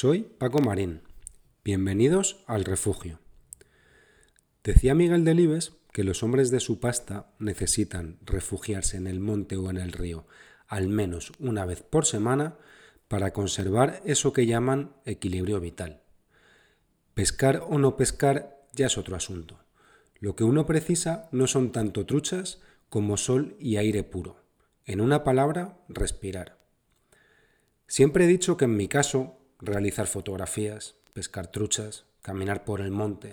Soy Paco Marín. Bienvenidos al refugio. Decía Miguel Delibes que los hombres de su pasta necesitan refugiarse en el monte o en el río al menos una vez por semana para conservar eso que llaman equilibrio vital. Pescar o no pescar ya es otro asunto. Lo que uno precisa no son tanto truchas como sol y aire puro. En una palabra, respirar. Siempre he dicho que en mi caso, realizar fotografías, pescar truchas, caminar por el monte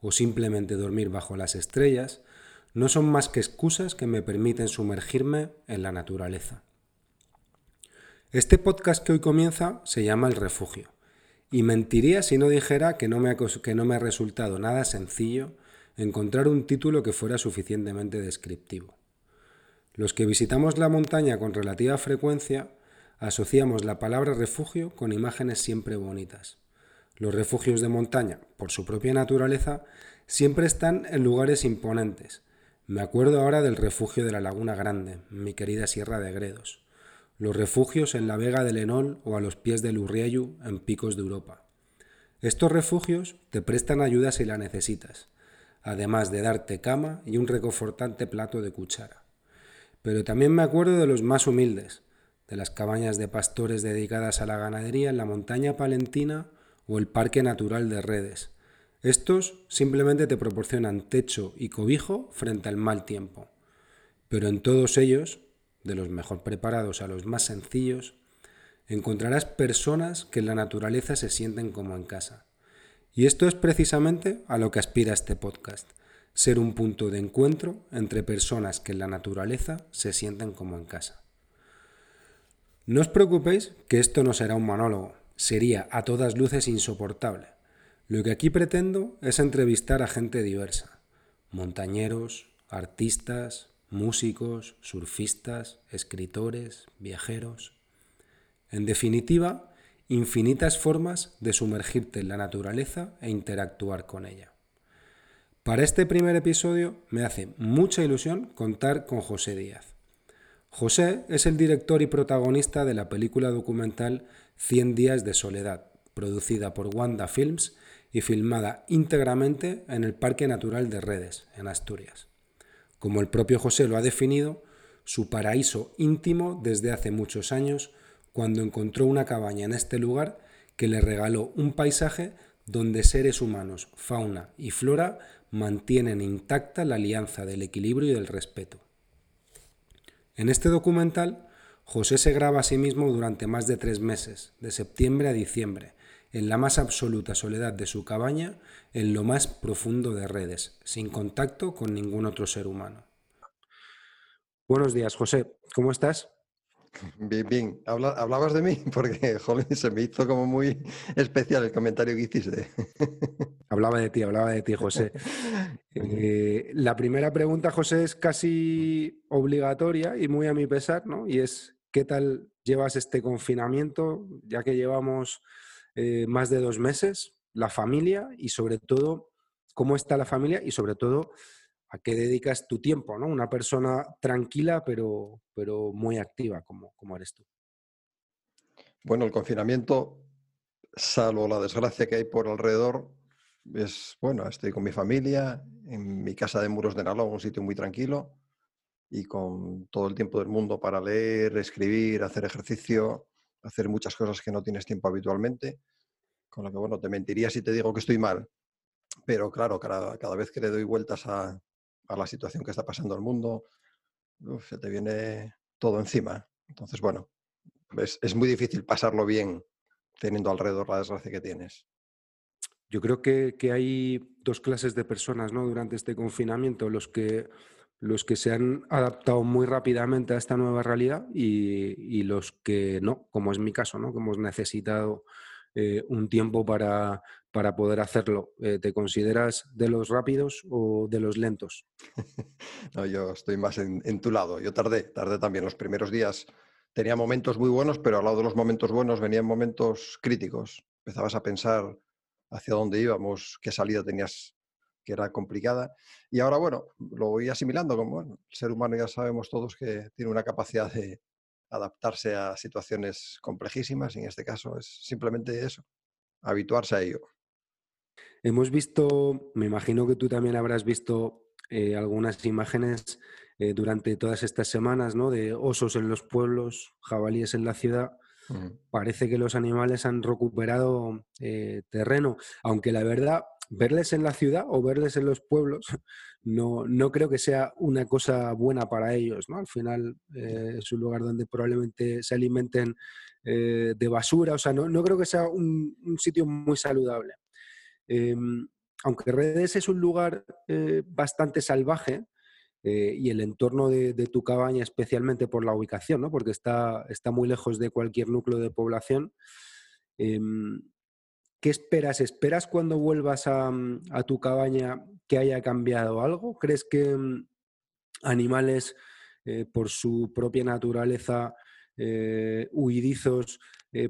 o simplemente dormir bajo las estrellas no son más que excusas que me permiten sumergirme en la naturaleza. Este podcast que hoy comienza se llama El Refugio, y mentiría si no dijera que no me ha, que no me ha resultado nada sencillo encontrar un título que fuera suficientemente descriptivo. Los que visitamos la montaña con relativa frecuencia asociamos la palabra refugio con imágenes siempre bonitas. Los refugios de montaña, por su propia naturaleza, siempre están en lugares imponentes. Me acuerdo ahora del refugio de la Laguna Grande, mi querida Sierra de Gredos. Los refugios en la Vega del Enol o a los pies del Urriayu, en picos de Europa. Estos refugios te prestan ayuda si la necesitas, además de darte cama y un reconfortante plato de cuchara. Pero también me acuerdo de los más humildes, de las cabañas de pastores dedicadas a la ganadería en la montaña palentina o el Parque Natural de Redes. Estos simplemente te proporcionan techo y cobijo frente al mal tiempo. Pero en todos ellos, de los mejor preparados a los más sencillos, encontrarás personas que en la naturaleza se sienten como en casa. Y esto es precisamente a lo que aspira este podcast, ser un punto de encuentro entre personas que en la naturaleza se sienten como en casa. No os preocupéis que esto no será un monólogo, sería a todas luces insoportable. Lo que aquí pretendo es entrevistar a gente diversa, montañeros, artistas, músicos, surfistas, escritores, viajeros. En definitiva, infinitas formas de sumergirte en la naturaleza e interactuar con ella. Para este primer episodio me hace mucha ilusión contar con José Díaz. José es el director y protagonista de la película documental Cien días de soledad, producida por Wanda Films y filmada íntegramente en el Parque Natural de Redes, en Asturias. Como el propio José lo ha definido, su paraíso íntimo desde hace muchos años, cuando encontró una cabaña en este lugar que le regaló un paisaje donde seres humanos, fauna y flora mantienen intacta la alianza del equilibrio y del respeto. En este documental, José se graba a sí mismo durante más de tres meses, de septiembre a diciembre, en la más absoluta soledad de su cabaña, en lo más profundo de redes, sin contacto con ningún otro ser humano. Buenos días, José. ¿Cómo estás? Bien, bien. hablabas de mí porque, joder, se me hizo como muy especial el comentario que hiciste. Hablaba de ti, hablaba de ti, José. Eh, la primera pregunta, José, es casi obligatoria y muy a mi pesar, ¿no? Y es, ¿qué tal llevas este confinamiento, ya que llevamos eh, más de dos meses, la familia y sobre todo, cómo está la familia y sobre todo, a qué dedicas tu tiempo, ¿no? Una persona tranquila pero, pero muy activa como, como eres tú. Bueno, el confinamiento, salvo la desgracia que hay por alrededor, es, bueno, estoy con mi familia, en mi casa de Muros de Nalón, un sitio muy tranquilo, y con todo el tiempo del mundo para leer, escribir, hacer ejercicio, hacer muchas cosas que no tienes tiempo habitualmente. Con lo que, bueno, te mentiría si te digo que estoy mal. Pero claro, cada, cada vez que le doy vueltas a, a la situación que está pasando el mundo, se te viene todo encima. Entonces, bueno, es, es, muy difícil pasarlo bien teniendo alrededor la desgracia que tienes. Yo creo que, que, hay dos clases de personas ¿no? durante este confinamiento, los que, los que se han adaptado muy rápidamente a esta nueva realidad y, y los que no, como es mi caso, ¿no? que hemos necesitado eh, un tiempo para, para poder hacerlo. Eh, ¿Te consideras de los rápidos o de los lentos? no, yo estoy más en, tu lado. Yo tardé, tardé también. Los primeros días tenía momentos muy buenos, pero al lado de los momentos buenos venían momentos críticos. Empezabas a pensar hacia dónde íbamos, qué salida tenías que era complicada. Y ahora, bueno, lo voy asimilando como, el ser humano ya sabemos todos que tiene una capacidad de, adaptarse a situaciones complejísimas y en este caso es simplemente eso, habituarse a ello. Hemos visto, me imagino que tú también habrás visto eh, algunas imágenes eh, durante todas estas semanas, ¿no? De osos en los pueblos, jabalíes en la ciudad. Parece que los animales han recuperado eh, terreno, aunque la verdad, verles en la ciudad o verles en los pueblos no, no creo que sea una cosa buena para ellos, ¿no? Al final es un lugar donde probablemente se alimenten de basura, o sea, no, no creo que sea un, un sitio muy saludable. Em, aunque Redes es un lugar eh, bastante salvaje eh, y el entorno de, tu cabaña, especialmente por la ubicación, ¿no? porque está, está muy lejos de cualquier núcleo de población, em, ¿qué esperas? ¿Esperas cuando vuelvas a, tu cabaña que haya cambiado algo? ¿Crees que em, animales, eh, por su propia naturaleza, huidizos,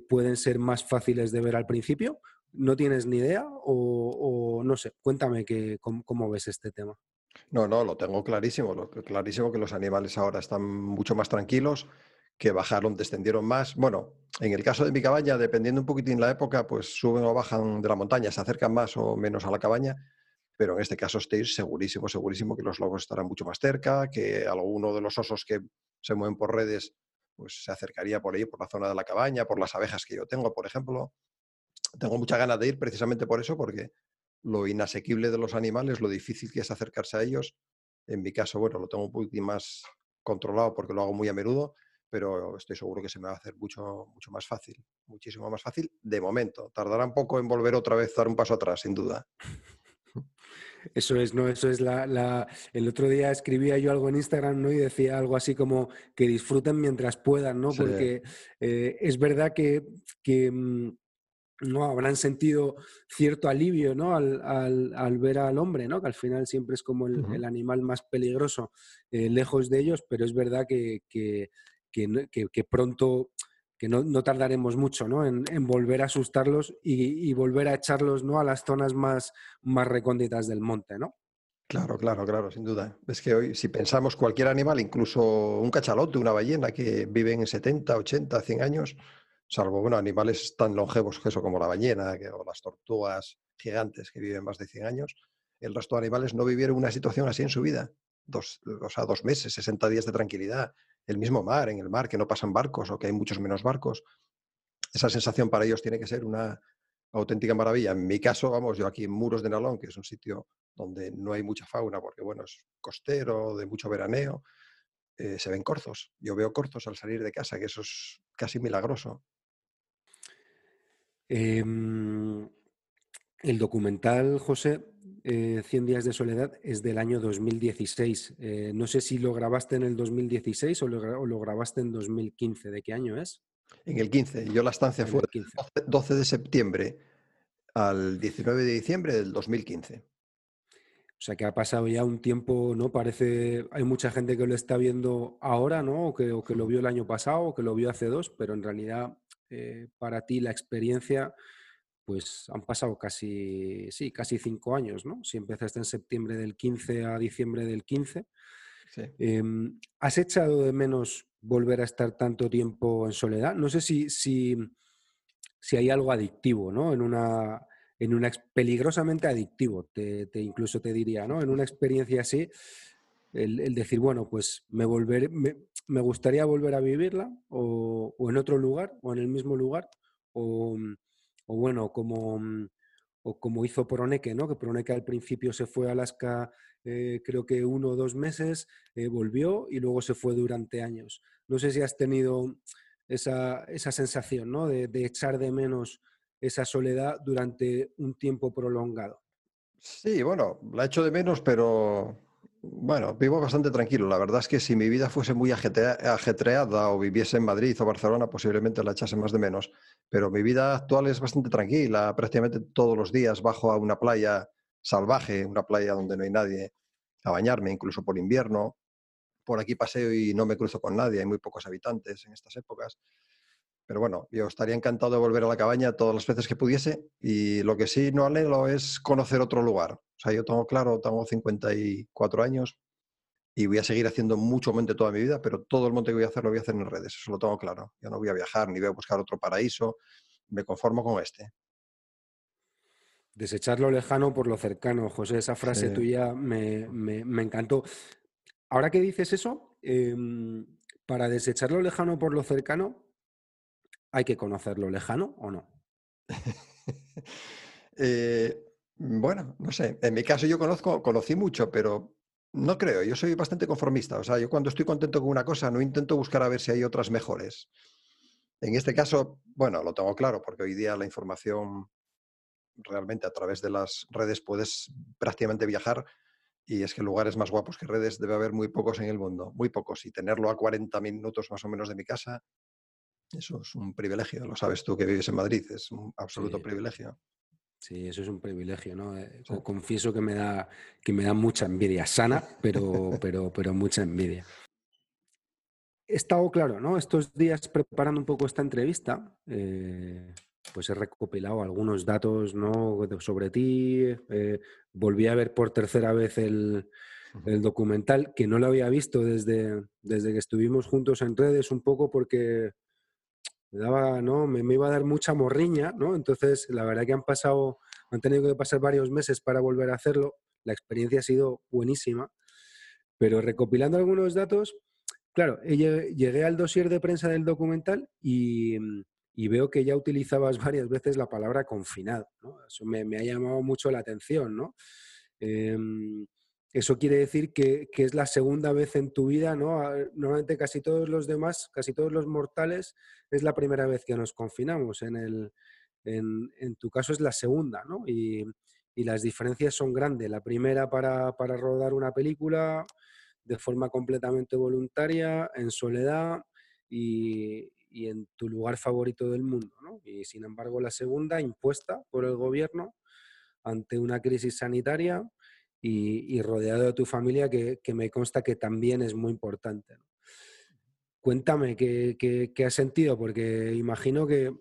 pueden ser más fáciles de ver al principio? No tienes ni idea o, no sé, cuéntame que, cómo, ves este tema. No, no, lo tengo clarísimo, lo, clarísimo que los animales ahora están mucho más tranquilos, que bajaron, descendieron más. Bueno, en el caso de mi cabaña, dependiendo un poquitín la época, pues suben o bajan de la montaña, se acercan más o menos a la cabaña, pero en este caso estoy segurísimo, segurísimo que los lobos estarán mucho más cerca, que alguno de los osos que se mueven por redes, pues se acercaría por ahí, por la zona de la cabaña, por las abejas que yo tengo, por ejemplo tengo muchas ganas de ir precisamente por eso, porque lo inasequible de los animales, lo difícil que es acercarse a ellos, en mi caso, bueno, lo tengo un poquito más controlado porque lo hago muy a menudo, pero estoy seguro que se me va a hacer mucho, mucho más fácil, muchísimo más fácil de momento. Tardará un poco en volver otra vez dar un paso atrás, sin duda. Eso es, ¿no? Eso es la, El otro día escribía yo algo en Instagram, ¿no? Y decía algo así como que disfruten mientras puedan, ¿no? Porque eh, es verdad que, que mm, ¿no? habrán sentido cierto alivio ¿no? al, ver al hombre, ¿no? que al final siempre es como el, animal más peligroso eh, lejos de ellos, pero es verdad que, que, pronto, que no, tardaremos mucho ¿no? en, volver a asustarlos y, volver a echarlos ¿no? a las zonas más, más recónditas del monte. ¿no? Claro, claro, claro, sin duda. Es que hoy, si pensamos cualquier animal, incluso un cachalote, una ballena que viven en 70, 80, 100 años, salvo bueno, animales tan longevos que eso como la ballena o las tortugas gigantes que viven más de 100 años, el resto de animales no vivieron una situación así en su vida. Dos, o sea, dos meses, 60 días de tranquilidad. El mismo mar, en el mar, que no pasan barcos o que hay muchos menos barcos. Esa sensación para ellos tiene que ser una auténtica maravilla. En mi caso, vamos, yo aquí en Muros de Nalón, que es un sitio donde no hay mucha fauna, porque bueno, es costero, de mucho veraneo, eh, se ven corzos. Yo veo corzos al salir de casa, que eso es casi milagroso. Em, el documental, José, 100 eh, días de soledad, es del año 2016. Eh, no sé si lo grabaste en el 2016 o lo, grabaste en 2015. ¿De qué año es? En el 15. Yo la estancia fue el 12 de septiembre al 19 de diciembre del 2015. O sea que ha pasado ya un tiempo, ¿no? Parece, hay mucha gente que lo está viendo ahora, ¿no? O que, o que lo vio el año pasado, o que lo vio hace dos, pero en realidad eh, para ti la experiencia, pues han pasado casi, sí, casi cinco años, ¿no? Si empezaste en septiembre del 15 a diciembre del 15. Em, ¿Has echado de menos volver a estar tanto tiempo en soledad? No sé si, si, si hay algo adictivo, ¿no? En una, en una peligrosamente adictivo, te, incluso te diría, ¿no? En una experiencia así, el, decir, bueno, pues me, volver, me, gustaría volver a vivirla o, en otro lugar o en el mismo lugar o, bueno, como, o como hizo Proneque, ¿no? Que Proneque al principio se fue a Alaska eh, creo que uno o dos meses, eh, volvió y luego se fue durante años. No sé si has tenido esa, esa sensación, ¿no? De, de echar de menos esa soledad durante un tiempo prolongado. Sí, bueno, la echo de menos, pero bueno, vivo bastante tranquilo. La verdad es que si mi vida fuese muy ajetreada o viviese en Madrid o Barcelona, posiblemente la echase más de menos. Pero mi vida actual es bastante tranquila. Prácticamente todos los días bajo a una playa salvaje, una playa donde no hay nadie, a bañarme, incluso por invierno. Por aquí paseo y no me cruzo con nadie, hay muy pocos habitantes en estas épocas. Pero bueno, yo estaría encantado de volver a la cabaña todas las veces que pudiese y lo que sí no anhelo es conocer otro lugar. O sea, yo tengo claro, tengo 54 años y voy a seguir haciendo mucho monte toda mi vida, pero todo el monte que voy a hacer lo voy a hacer en redes, eso lo tengo claro. Yo no voy a viajar ni voy a buscar otro paraíso, me conformo con este. Desechar lo lejano por lo cercano, José, esa frase tuya me, encantó. Ahora que dices eso, em, para desechar lo lejano por lo cercano, ¿hay que conocer lo lejano o no? Eh, bueno, no sé. En mi caso yo conozco, conocí mucho, pero no creo. Yo soy bastante conformista. O sea, yo cuando estoy contento con una cosa no intento buscar a ver si hay otras mejores. En este caso, bueno, lo tengo claro, porque hoy día la información realmente a través de las redes puedes prácticamente viajar y es que lugares más guapos que redes debe haber muy pocos en el mundo, muy pocos. Y tenerlo a 40 minutos más o menos de mi casa, eso es un privilegio. Lo sabes tú que vives en Madrid, es un absoluto privilegio. Sí, eso es un privilegio, ¿no? Eh, confieso que me da, que me da mucha envidia, sana, pero, pero, pero mucha envidia. He estado, claro, ¿no? Estos días preparando un poco esta entrevista, eh, pues he recopilado algunos datos ¿no? sobre ti. Eh, volví a ver por tercera vez el, documental, que no lo había visto desde, desde que estuvimos juntos en redes, un poco porque me daba, ¿no? Me, iba a dar mucha morriña, ¿no? Entonces, la verdad que han pasado, han tenido que pasar varios meses para volver a hacerlo. La experiencia ha sido buenísima. Pero recopilando algunos datos, claro, llegué al dossier de prensa del documental y, y veo que ya utilizabas varias veces la palabra confinado. Eso me, ha llamado mucho la atención. ¿no? Em, eso quiere decir que, es la segunda vez en tu vida, ¿no? Normalmente casi todos los demás, casi todos los mortales, es la primera vez que nos confinamos. En, el, en, tu caso es la segunda, ¿no? Y, las diferencias son grandes. La primera para, rodar una película de forma completamente voluntaria, en soledad, y, en tu lugar favorito del mundo. Y sin embargo, la segunda, impuesta por el gobierno ante una crisis sanitaria y, rodeado de tu familia, que, me consta que también es muy importante. Cuéntame qué, qué, has sentido, porque imagino que,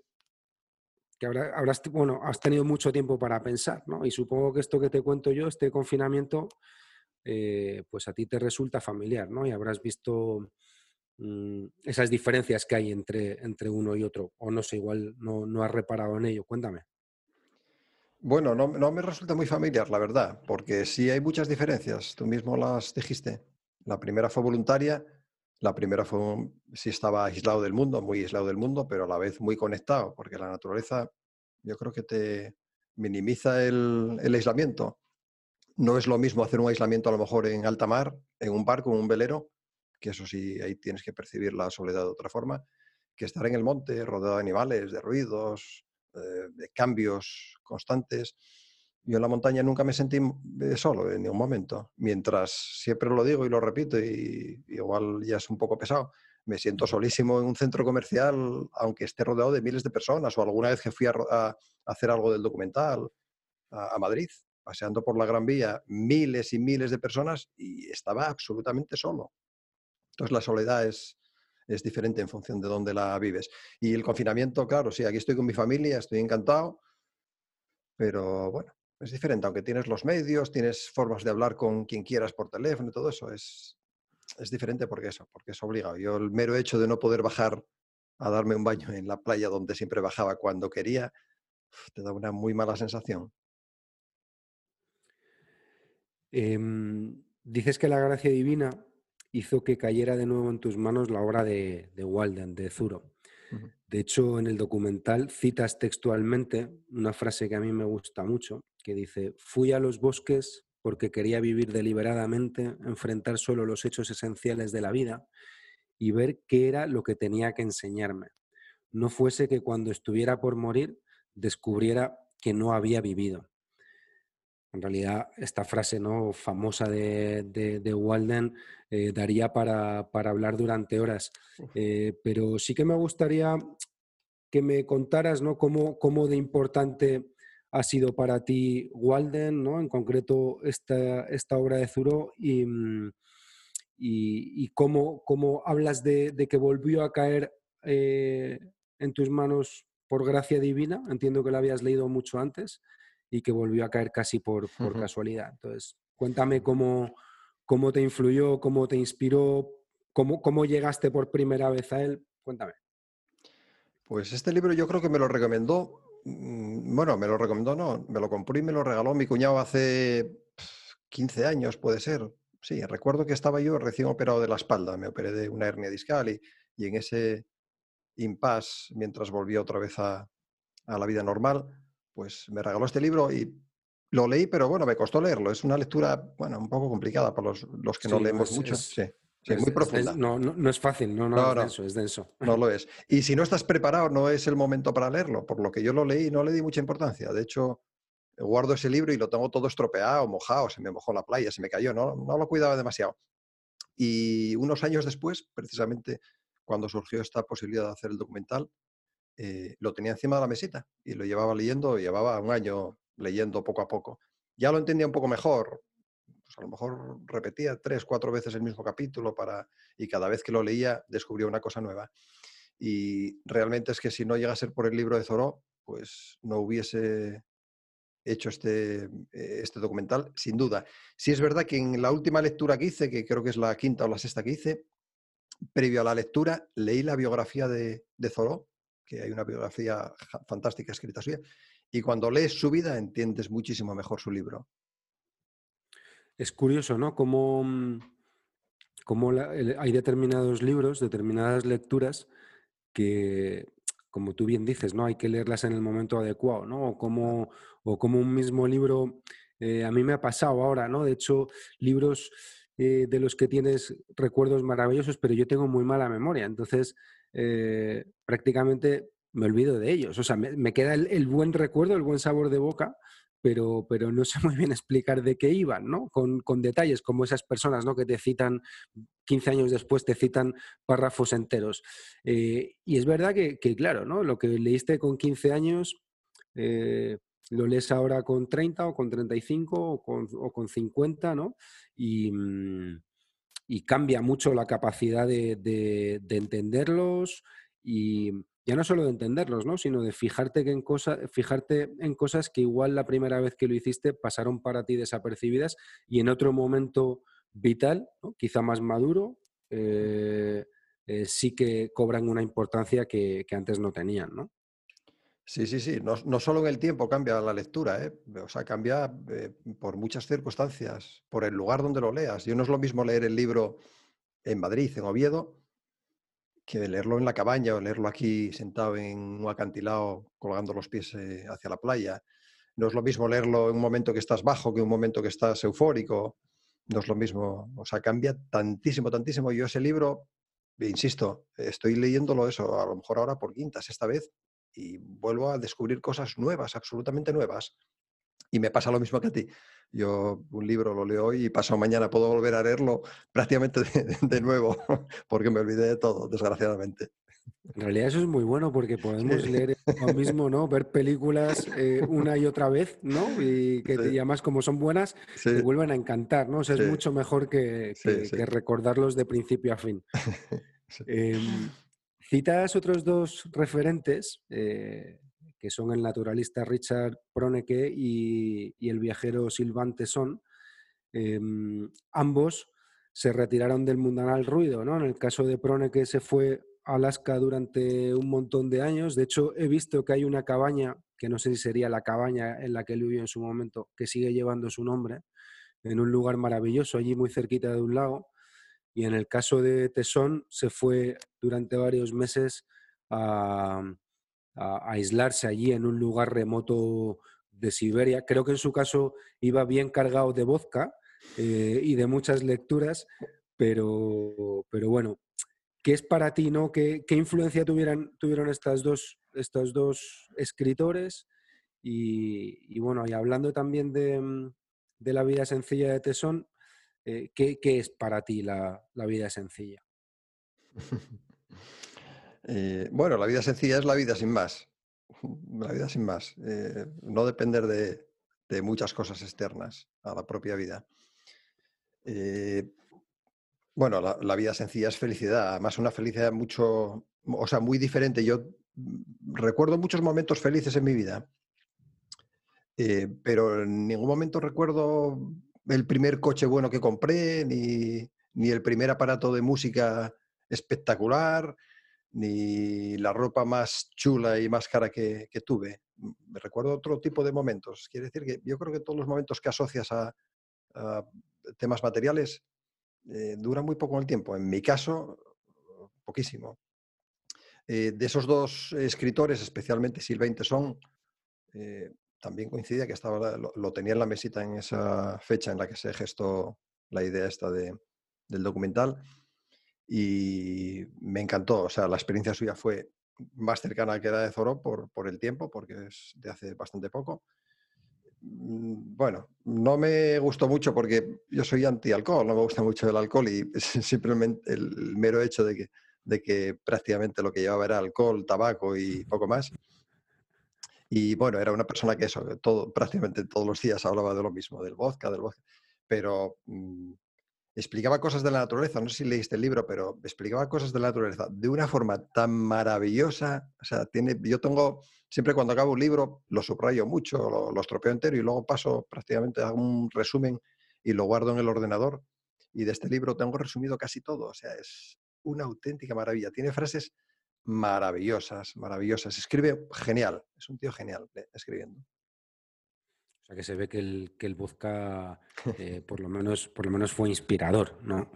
que habrás, bueno, has tenido mucho tiempo para pensar, ¿no? Y supongo que esto que te cuento yo, este confinamiento, eh, pues a ti te resulta familiar, ¿no? Y habrás visto Mm, esas diferencias que hay entre, entre uno y otro? O no sé, igual no, no has reparado en ello. Cuéntame. Bueno, no, me resulta muy familiar, la verdad, porque sí hay muchas diferencias. Tú mismo las dijiste. La primera fue voluntaria, la primera fue, sí estaba aislado del mundo, muy aislado del mundo, pero a la vez muy conectado, porque la naturaleza yo creo que te minimiza el, el aislamiento. No es lo mismo hacer un aislamiento a lo mejor en alta mar, en un barco, en un velero, que eso sí, ahí tienes que percibir la soledad de otra forma, que estar en el monte, rodeado de animales, de ruidos, eh, de cambios constantes. Yo en la montaña nunca me sentí eh, solo en ningún momento, mientras siempre lo digo y lo repito y, igual ya es un poco pesado, me siento solísimo en un centro comercial, aunque esté rodeado de miles de personas, o alguna vez que fui a, hacer algo del documental a, Madrid, paseando por la Gran Vía, miles y miles de personas y estaba absolutamente solo. Entonces la soledad es, es diferente en función de dónde la vives. Y el confinamiento, claro, sí, aquí estoy con mi familia, estoy encantado, pero bueno, es diferente, aunque tienes los medios, tienes formas de hablar con quien quieras por teléfono y todo eso, es, es diferente porque eso, porque es obligado. Yo el mero hecho de no poder bajar a darme un baño en la playa donde siempre bajaba cuando quería, te da una muy mala sensación. Em, dices que la gracia divina hizo que cayera de nuevo en tus manos la obra de, Walden, de Zuro. De hecho, en el documental citas textualmente una frase que a mí me gusta mucho, que dice, fui a los bosques porque quería vivir deliberadamente, enfrentar solo los hechos esenciales de la vida y ver qué era lo que tenía que enseñarme. No fuese que cuando estuviera por morir descubriera que no había vivido. En realidad, esta frase ¿no? famosa de, Walden eh, daría para, hablar durante horas. Eh, pero sí que me gustaría que me contaras ¿no? cómo, cómo, de importante ha sido para ti Walden, ¿no? en concreto esta, esta obra de Zuro, y, mm, y, cómo, cómo, hablas de, que volvió a caer eh, en tus manos por gracia divina. Entiendo que lo habías leído mucho antes y que volvió a caer casi por, por casualidad. Entonces, cuéntame cómo, cómo te influyó, cómo te inspiró, cómo, cómo llegaste por primera vez a él. Cuéntame. Pues este libro yo creo que me lo recomendó, mm, bueno, me lo recomendó, no, me lo compré y me lo regaló mi cuñado hace 15 años, puede ser. Sí, recuerdo que estaba yo recién operado de la espalda, me operé de una hernia discal y, y en ese impasse, mientras volvía otra vez a, a la vida normal, pues me regaló este libro y lo leí, pero bueno, me costó leerlo. Es una lectura, bueno, un poco complicada para los, los que no leemos mucho. sí. Sí, muy profunda. no, no, es fácil, no, no, es denso, es denso. No lo es. Y si no estás preparado, no es el momento para leerlo. Por lo que yo lo leí, no le di mucha importancia. De hecho, guardo ese libro y lo tengo todo estropeado, mojado, se me mojó la playa, se me cayó, no, no lo cuidaba demasiado. Y unos años después, precisamente cuando surgió esta posibilidad de hacer el documental, eh, lo tenía encima de la mesita y lo llevaba leyendo, llevaba un año leyendo poco a poco. Ya lo entendía un poco mejor, pues a lo mejor repetía tres, cuatro veces el mismo capítulo para, y cada vez que lo leía descubría una cosa nueva. Y realmente es que si no llega a ser por el libro de Zoró, pues no hubiese hecho este, este documental, sin duda. Si es verdad que en la última lectura que hice, que creo que es la quinta o la sexta que hice, previo a la lectura, leí la biografía de, de Zoró, que hay una biografía fantástica escrita suya, y cuando lees su vida entiendes muchísimo mejor su libro. Es curioso, ¿no? Cómo, mm, hay determinados libros, determinadas lecturas que, como tú bien dices, ¿no? Hay que leerlas en el momento adecuado, ¿no? O como, o como un mismo libro, eh, a mí me ha pasado ahora, ¿no? De hecho, libros eh, de los que tienes recuerdos maravillosos, pero yo tengo muy mala memoria, entonces eh, prácticamente me olvido de ellos. O sea, me, queda el, buen recuerdo, el buen sabor de boca, pero, pero no sé muy bien explicar de qué iban, ¿no? Con, detalles como esas personas, ¿no? Que te citan 15 años después, te citan párrafos enteros. Eh, y es verdad que, claro, ¿no? Lo que leíste con 15 años, eh, lo lees ahora con 30 o con 35 o con, o con 50, ¿no? Y, mm, y, cambia mucho la capacidad de, de, de entenderlos y ya no solo de entenderlos, ¿no? sino de fijarte, que en fijarte en cosas que igual la primera vez que lo hiciste pasaron para ti desapercibidas y en otro momento vital, quizá más maduro, eh, eh, sí que cobran una importancia que, antes no tenían. ¿no? Sí, sí, sí. No, solo en el tiempo cambia la lectura, ¿eh? o sea, cambia por muchas circunstancias, por el lugar donde lo leas. Yo no es lo mismo leer el libro en Madrid, en Oviedo, que leerlo en la cabaña o leerlo aquí sentado en un acantilado colgando los pies eh, hacia la playa. No es lo mismo leerlo en un momento que estás bajo que en un momento que estás eufórico. No es lo mismo. O sea, cambia tantísimo, tantísimo. Yo ese libro, insisto, estoy leyéndolo eso, a lo mejor ahora por quintas esta vez, y vuelvo a descubrir cosas nuevas, absolutamente nuevas. Y me pasa lo mismo que a ti. Yo un libro lo leo hoy y pasado mañana puedo volver a leerlo prácticamente de, nuevo, porque me olvidé de todo, desgraciadamente. En realidad eso es muy bueno porque podemos leer lo mismo, ¿no? Ver películas eh, una y otra vez, ¿no? Y que además como son buenas, te vuelven a encantar, ¿no? O sea, es mucho mejor que, recordarlos de principio a fin. Em, citas otros dos referentes eh, que son el naturalista Richard Proneke y, el viajero Sylvain Tesson, em, ambos se retiraron del mundanal ruido. ¿no? En el caso de Proneke se fue a Alaska durante un montón de años. De hecho, he visto que hay una cabaña, que no sé si sería la cabaña en la que él vivió en su momento, que sigue llevando su nombre, en un lugar maravilloso, allí muy cerquita de un lago. Y en el caso de Tesson, se fue durante varios meses a, aislarse allí en un lugar remoto de Siberia. Creo que en su caso iba bien cargado de vodka eh, y de muchas lecturas, pero, pero bueno, ¿qué es para ti, no? ¿Qué, influencia tuvieran, tuvieron estas dos, estos dos escritores? Y, bueno, y hablando también de, la vida sencilla de Tesón, eh, ¿qué, es para ti la, vida sencilla? Eh, bueno, la vida sencilla es la vida sin más. La vida sin más. Eh, no depender de, muchas cosas externas a la propia vida. Bueno, la, vida sencilla es felicidad, además una felicidad mucho, o sea, muy diferente. Yo recuerdo muchos momentos felices en mi vida, pero en ningún momento recuerdo el primer coche bueno que compré, ni, ni el primer aparato de música espectacular, ni la ropa más chula y más cara que, tuve. Me recuerdo otro tipo de momentos. Quiere decir que yo creo que todos los momentos que asocias a, temas materiales eh, duran muy poco el tiempo. En mi caso, poquísimo. Eh, de esos dos escritores, especialmente Sylvain Tesson, eh, también coincidía que estaba, lo, tenía en la mesita en esa fecha en la que se gestó la idea esta de, del documental y me encantó. O sea, la experiencia suya fue más cercana que la de Zoró por, por el tiempo, porque es de hace bastante poco. Mm, bueno, no me gustó mucho porque yo soy anti-alcohol, no me gusta mucho el alcohol y simplemente el mero hecho de que, de que prácticamente lo que llevaba era alcohol, tabaco y poco más. Y bueno, era una persona que eso, todo, prácticamente todos los días hablaba de lo mismo, del vodka, del vodka. Pero mm, explicaba cosas de la naturaleza, no sé si leíste el libro, pero explicaba cosas de la naturaleza de una forma tan maravillosa. O sea, tiene, yo tengo, siempre cuando acabo un libro, lo subrayo mucho, lo, lo estropeo entero y luego paso prácticamente a un resumen y lo guardo en el ordenador. Y de este libro tengo resumido casi todo. O sea, es una auténtica maravilla. Tiene frases maravillosas, maravillosas. Escribe genial, es un tío genial escribiendo. O sea que se ve que el, que el vodka eh, por, lo menos, por lo menos fue inspirador, ¿no?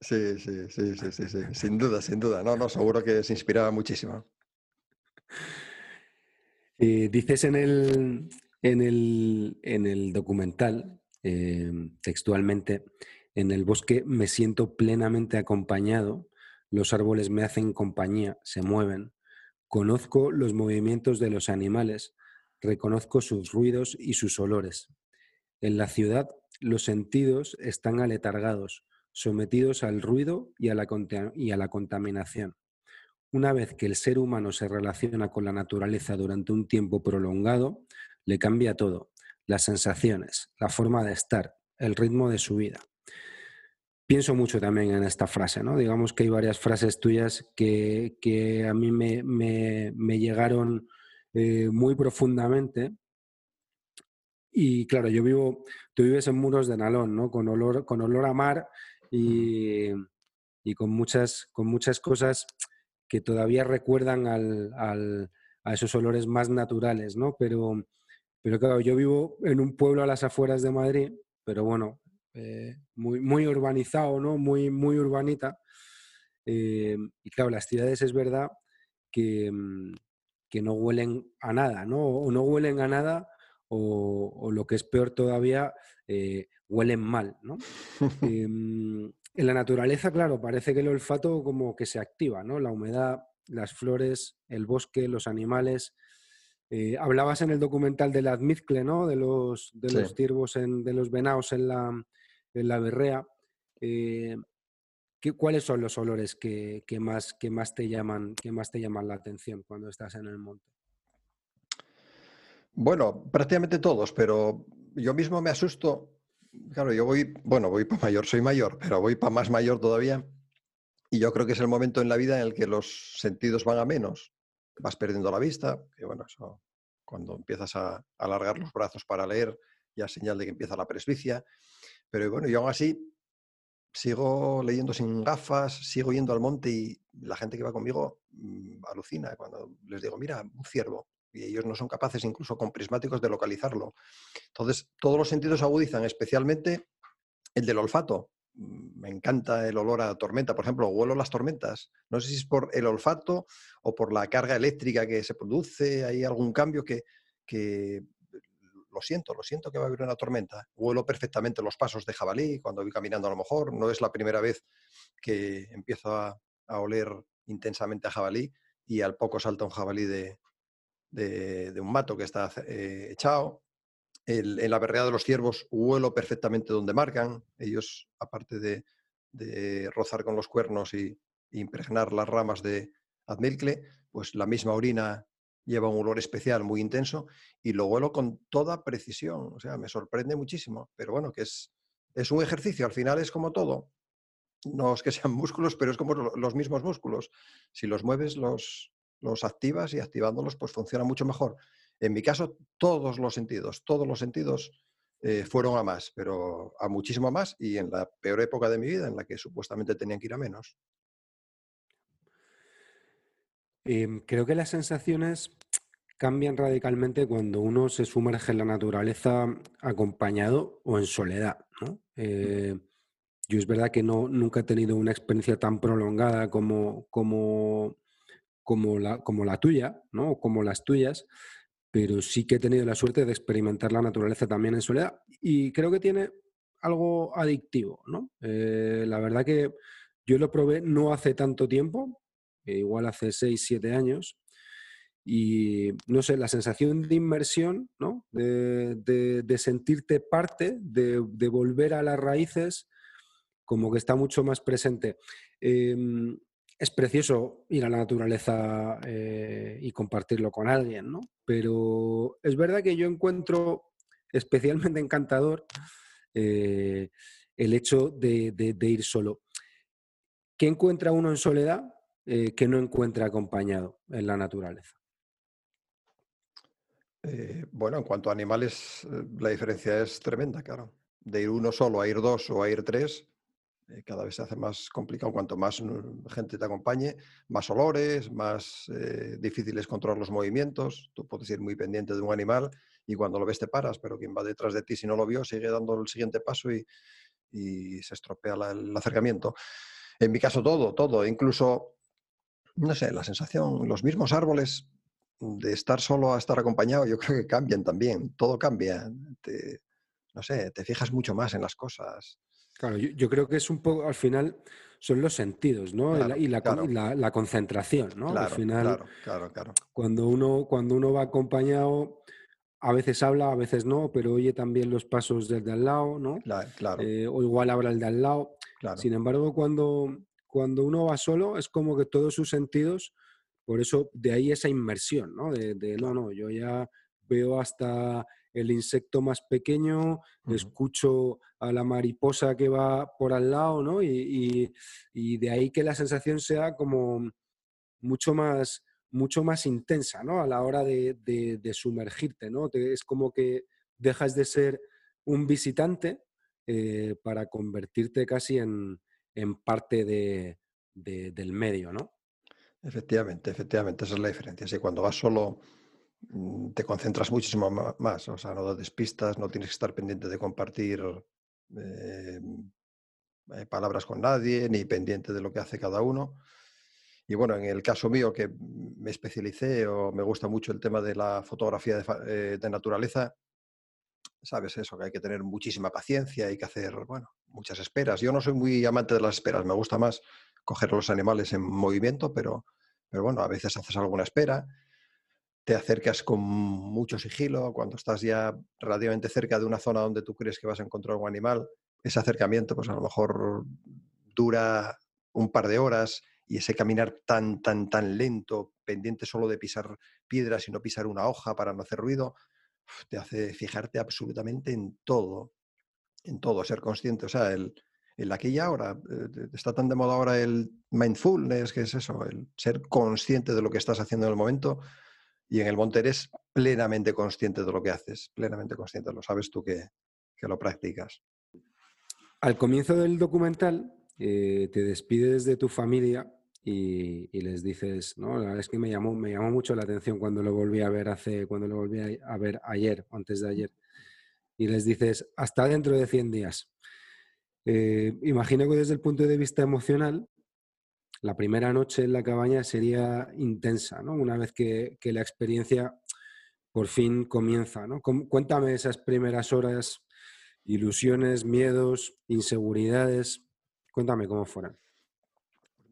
Sí, sí, sí, sí, sí, sí, sin duda, sin duda. No, no, seguro que se inspiraba muchísimo. Eh, dices en el, en el, en el documental, eh, textualmente, en el bosque me siento plenamente acompañado, los árboles me hacen compañía, se mueven, conozco los movimientos de los animales, reconozco sus ruidos y sus olores. En la ciudad los sentidos están aletargados, sometidos al ruido y a, la, y a la contaminación. Una vez que el ser humano se relaciona con la naturaleza durante un tiempo prolongado, le cambia todo, las sensaciones, la forma de estar, el ritmo de su vida. Pienso mucho también en esta frase, ¿no? Digamos que hay varias frases tuyas que, a mí me, me llegaron eh, muy profundamente. Y claro, yo vivo, tú vives en muros de Nalón, ¿no? Con olor, con olor a mar y, y con, muchas, con muchas cosas que todavía recuerdan al, al, a esos olores más naturales, ¿no? Pero, pero claro, yo vivo en un pueblo a las afueras de Madrid, pero bueno, eh, muy, muy urbanizado, ¿no? Muy, muy urbanita. Eh, y claro, las ciudades es verdad que, mm, que no huelen a nada, ¿no? O no huelen a nada o, lo que es peor todavía, eh, huelen mal, ¿no? Em, en la naturaleza, claro, parece que el olfato como que se activa, ¿no? La humedad, las flores, el bosque, los animales. Hablabas en el documental de la Admizcle, ¿no? De los, de los ciervos, en, de los venados en la, en la berrea. Eh, ¿Cuáles son los olores que, más, que, más te llaman, que más te llaman la atención cuando estás en el monte? Bueno, prácticamente todos, pero yo mismo me asusto. Claro, yo voy, bueno, voy para mayor, soy mayor, pero voy para más mayor todavía. Y yo creo que es el momento en la vida en el que los sentidos van a menos. Vas perdiendo la vista, que bueno, cuando empiezas a alargar los brazos para leer, ya señal de que empieza la presbicia. Pero bueno, yo aún así sigo leyendo sin gafas, sigo yendo al monte y la gente que va conmigo mm, alucina cuando les digo, mira, un ciervo. Y ellos no son capaces, incluso con prismáticos, de localizarlo. Entonces, todos los sentidos agudizan, especialmente el del olfato. Mm, me encanta el olor a tormenta. Por ejemplo, huelo las tormentas. No sé si es por el olfato o por la carga eléctrica que se produce. Hay algún cambio que, que lo siento, lo siento que va a haber una tormenta. Huelo perfectamente los pasos de jabalí cuando voy caminando a lo mejor. No es la primera vez que empiezo a, oler intensamente a jabalí y al poco salta un jabalí de, un mato que está eh, echado. en la berrea de los ciervos huelo perfectamente donde marcan. Ellos, aparte de, rozar con los cuernos y, impregnar las ramas de admilcle, pues la misma orina lleva un olor especial muy intenso y lo huelo con toda precisión. O sea, me sorprende muchísimo. Pero bueno, que es, es un ejercicio. Al final es como todo. No es que sean músculos, pero es como los mismos músculos. Si los mueves, los, los activas y activándolos, pues funciona mucho mejor. En mi caso, todos los sentidos, todos los sentidos eh, fueron a más, pero a muchísimo más y en la peor época de mi vida, en la que supuestamente tenían que ir a menos. Em, creo que las sensaciones cambian radicalmente cuando uno se sumerge en la naturaleza acompañado o en soledad. ¿no? Eh, yo es verdad que no, nunca he tenido una experiencia tan prolongada como, como, como, la, como la tuya, ¿no? como las tuyas, pero sí que he tenido la suerte de experimentar la naturaleza también en soledad y creo que tiene algo adictivo. ¿no? Eh, la verdad que yo lo probé no hace tanto tiempo, igual hace 6, 7 años, y no sé, la sensación de inmersión, ¿no? de, sentirte parte, de, volver a las raíces, como que está mucho más presente. Em, es precioso ir a la naturaleza eh, y compartirlo con alguien, ¿no? Pero es verdad que yo encuentro especialmente encantador eh, el hecho de, ir solo. ¿Qué encuentra uno en soledad eh, que no encuentra acompañado en la naturaleza? Eh, bueno, en cuanto a animales, eh, la diferencia es tremenda, claro. De ir uno solo a ir dos o a ir tres, cada vez se hace más complicado. Cuanto más mm, gente te acompañe, más olores, más difíciles controlar los movimientos. Tú puedes ir muy pendiente de un animal y cuando lo ves te paras, pero quien va detrás de ti, si no lo vio, sigue dando el siguiente paso y, se estropea el acercamiento. En mi caso, todo, todo, incluso, no sé, la sensación, los mismos árboles de estar solo a estar acompañado, yo creo que cambian también, todo cambia. no sé, te fijas mucho más en las cosas. Claro, yo, creo que es un poco, al final, son los sentidos, ¿no? y, la, la, concentración, ¿no? al final, claro, claro, Cuando uno, cuando uno va acompañado, a veces habla, a veces no, pero oye también los pasos del de al lado, ¿no? Claro. Eh, o igual habla el de al lado. Sin embargo, cuando, cuando uno va solo, es como que todos sus sentidos por eso, de ahí esa inmersión, ¿no? De, no, no, yo ya veo hasta el insecto más pequeño, escucho a la mariposa que va por al lado, ¿no? Y, de ahí que la sensación sea como mucho más, mucho más intensa, ¿no? A la hora de, sumergirte, ¿no? es como que dejas de ser un visitante eh, para convertirte casi en, parte del medio, ¿no? Efectivamente, efectivamente, esa es la diferencia. Si cuando vas solo mm, te concentras muchísimo más, o sea, no despistas, no tienes que estar pendiente de compartir eh, eh, palabras con nadie, ni pendiente de lo que hace cada uno. Y bueno, en el caso mío, que me especialicé o me gusta mucho el tema de la fotografía de, eh, naturaleza, sabes eso, que hay que tener muchísima paciencia, hay que hacer, bueno, muchas esperas. Yo no soy muy amante de las esperas, me gusta más coger los animales en movimiento, pero, pero bueno, a veces haces alguna espera, te acercas con mucho sigilo, cuando estás ya relativamente cerca de una zona donde tú crees que vas a encontrar un animal, ese acercamiento pues a lo mejor dura un par de horas y ese caminar tan, tan, tan lento, pendiente solo de pisar piedras y no pisar una hoja para no hacer ruido, te hace fijarte absolutamente en todo, en todo, ser consciente. O sea, el, el aquí y ahora. Eh, está tan de moda ahora el mindfulness, que es eso, el ser consciente de lo que estás haciendo en el momento. Y en el monte eres plenamente consciente de lo que haces, plenamente consciente, lo sabes tú que, lo practicas. Al comienzo del documental eh, te despides de tu familia y, les dices, no, la verdad es que me llamó, me llamó mucho la atención cuando lo volví a ver hace, cuando lo volví a, ver ayer, antes de ayer. Y les dices, hasta dentro de 100 días. Eh, imagino que desde el punto de vista emocional, la primera noche en la cabaña sería intensa, ¿no? Una vez que, la experiencia por fin comienza, ¿no? Cuéntame esas primeras horas, ilusiones, miedos, inseguridades. Cuéntame cómo fueron.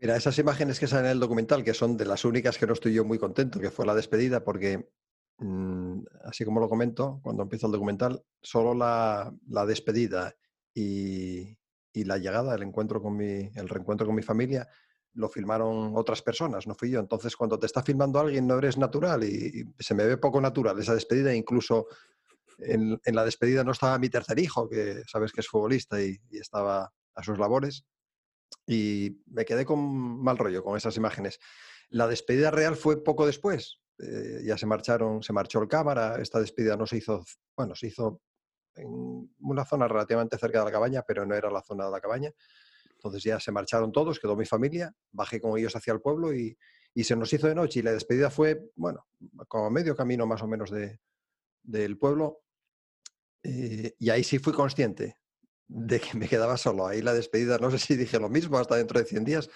Mira, esas imágenes que salen en el documental, que son de las únicas que no estoy yo muy contento, que fue la despedida, porque mm, así como lo comento, cuando empieza el documental, solo la, la despedida y, y la llegada, el encuentro con mi, el reencuentro con mi familia, lo filmaron otras personas, no fui yo. Entonces, cuando te está filmando alguien, no eres natural y, se me ve poco natural esa despedida. Incluso en, la despedida no estaba mi tercer hijo, que sabes que es futbolista y, estaba a sus labores. Y me quedé con mal rollo con esas imágenes. La despedida real fue poco después. Eh, ya se marcharon, se marchó el cámara. Esta despedida no se hizo, bueno, se hizo en una zona relativamente cerca de la cabaña, pero no era la zona de la cabaña. Entonces ya se marcharon todos, quedó mi familia, bajé con ellos hacia el pueblo y, se nos hizo de noche y la despedida fue, bueno, como medio camino más o menos de, del pueblo. Eh, y ahí sí fui consciente de que me quedaba solo. Ahí la despedida, no sé si dije lo mismo hasta dentro de 100 días,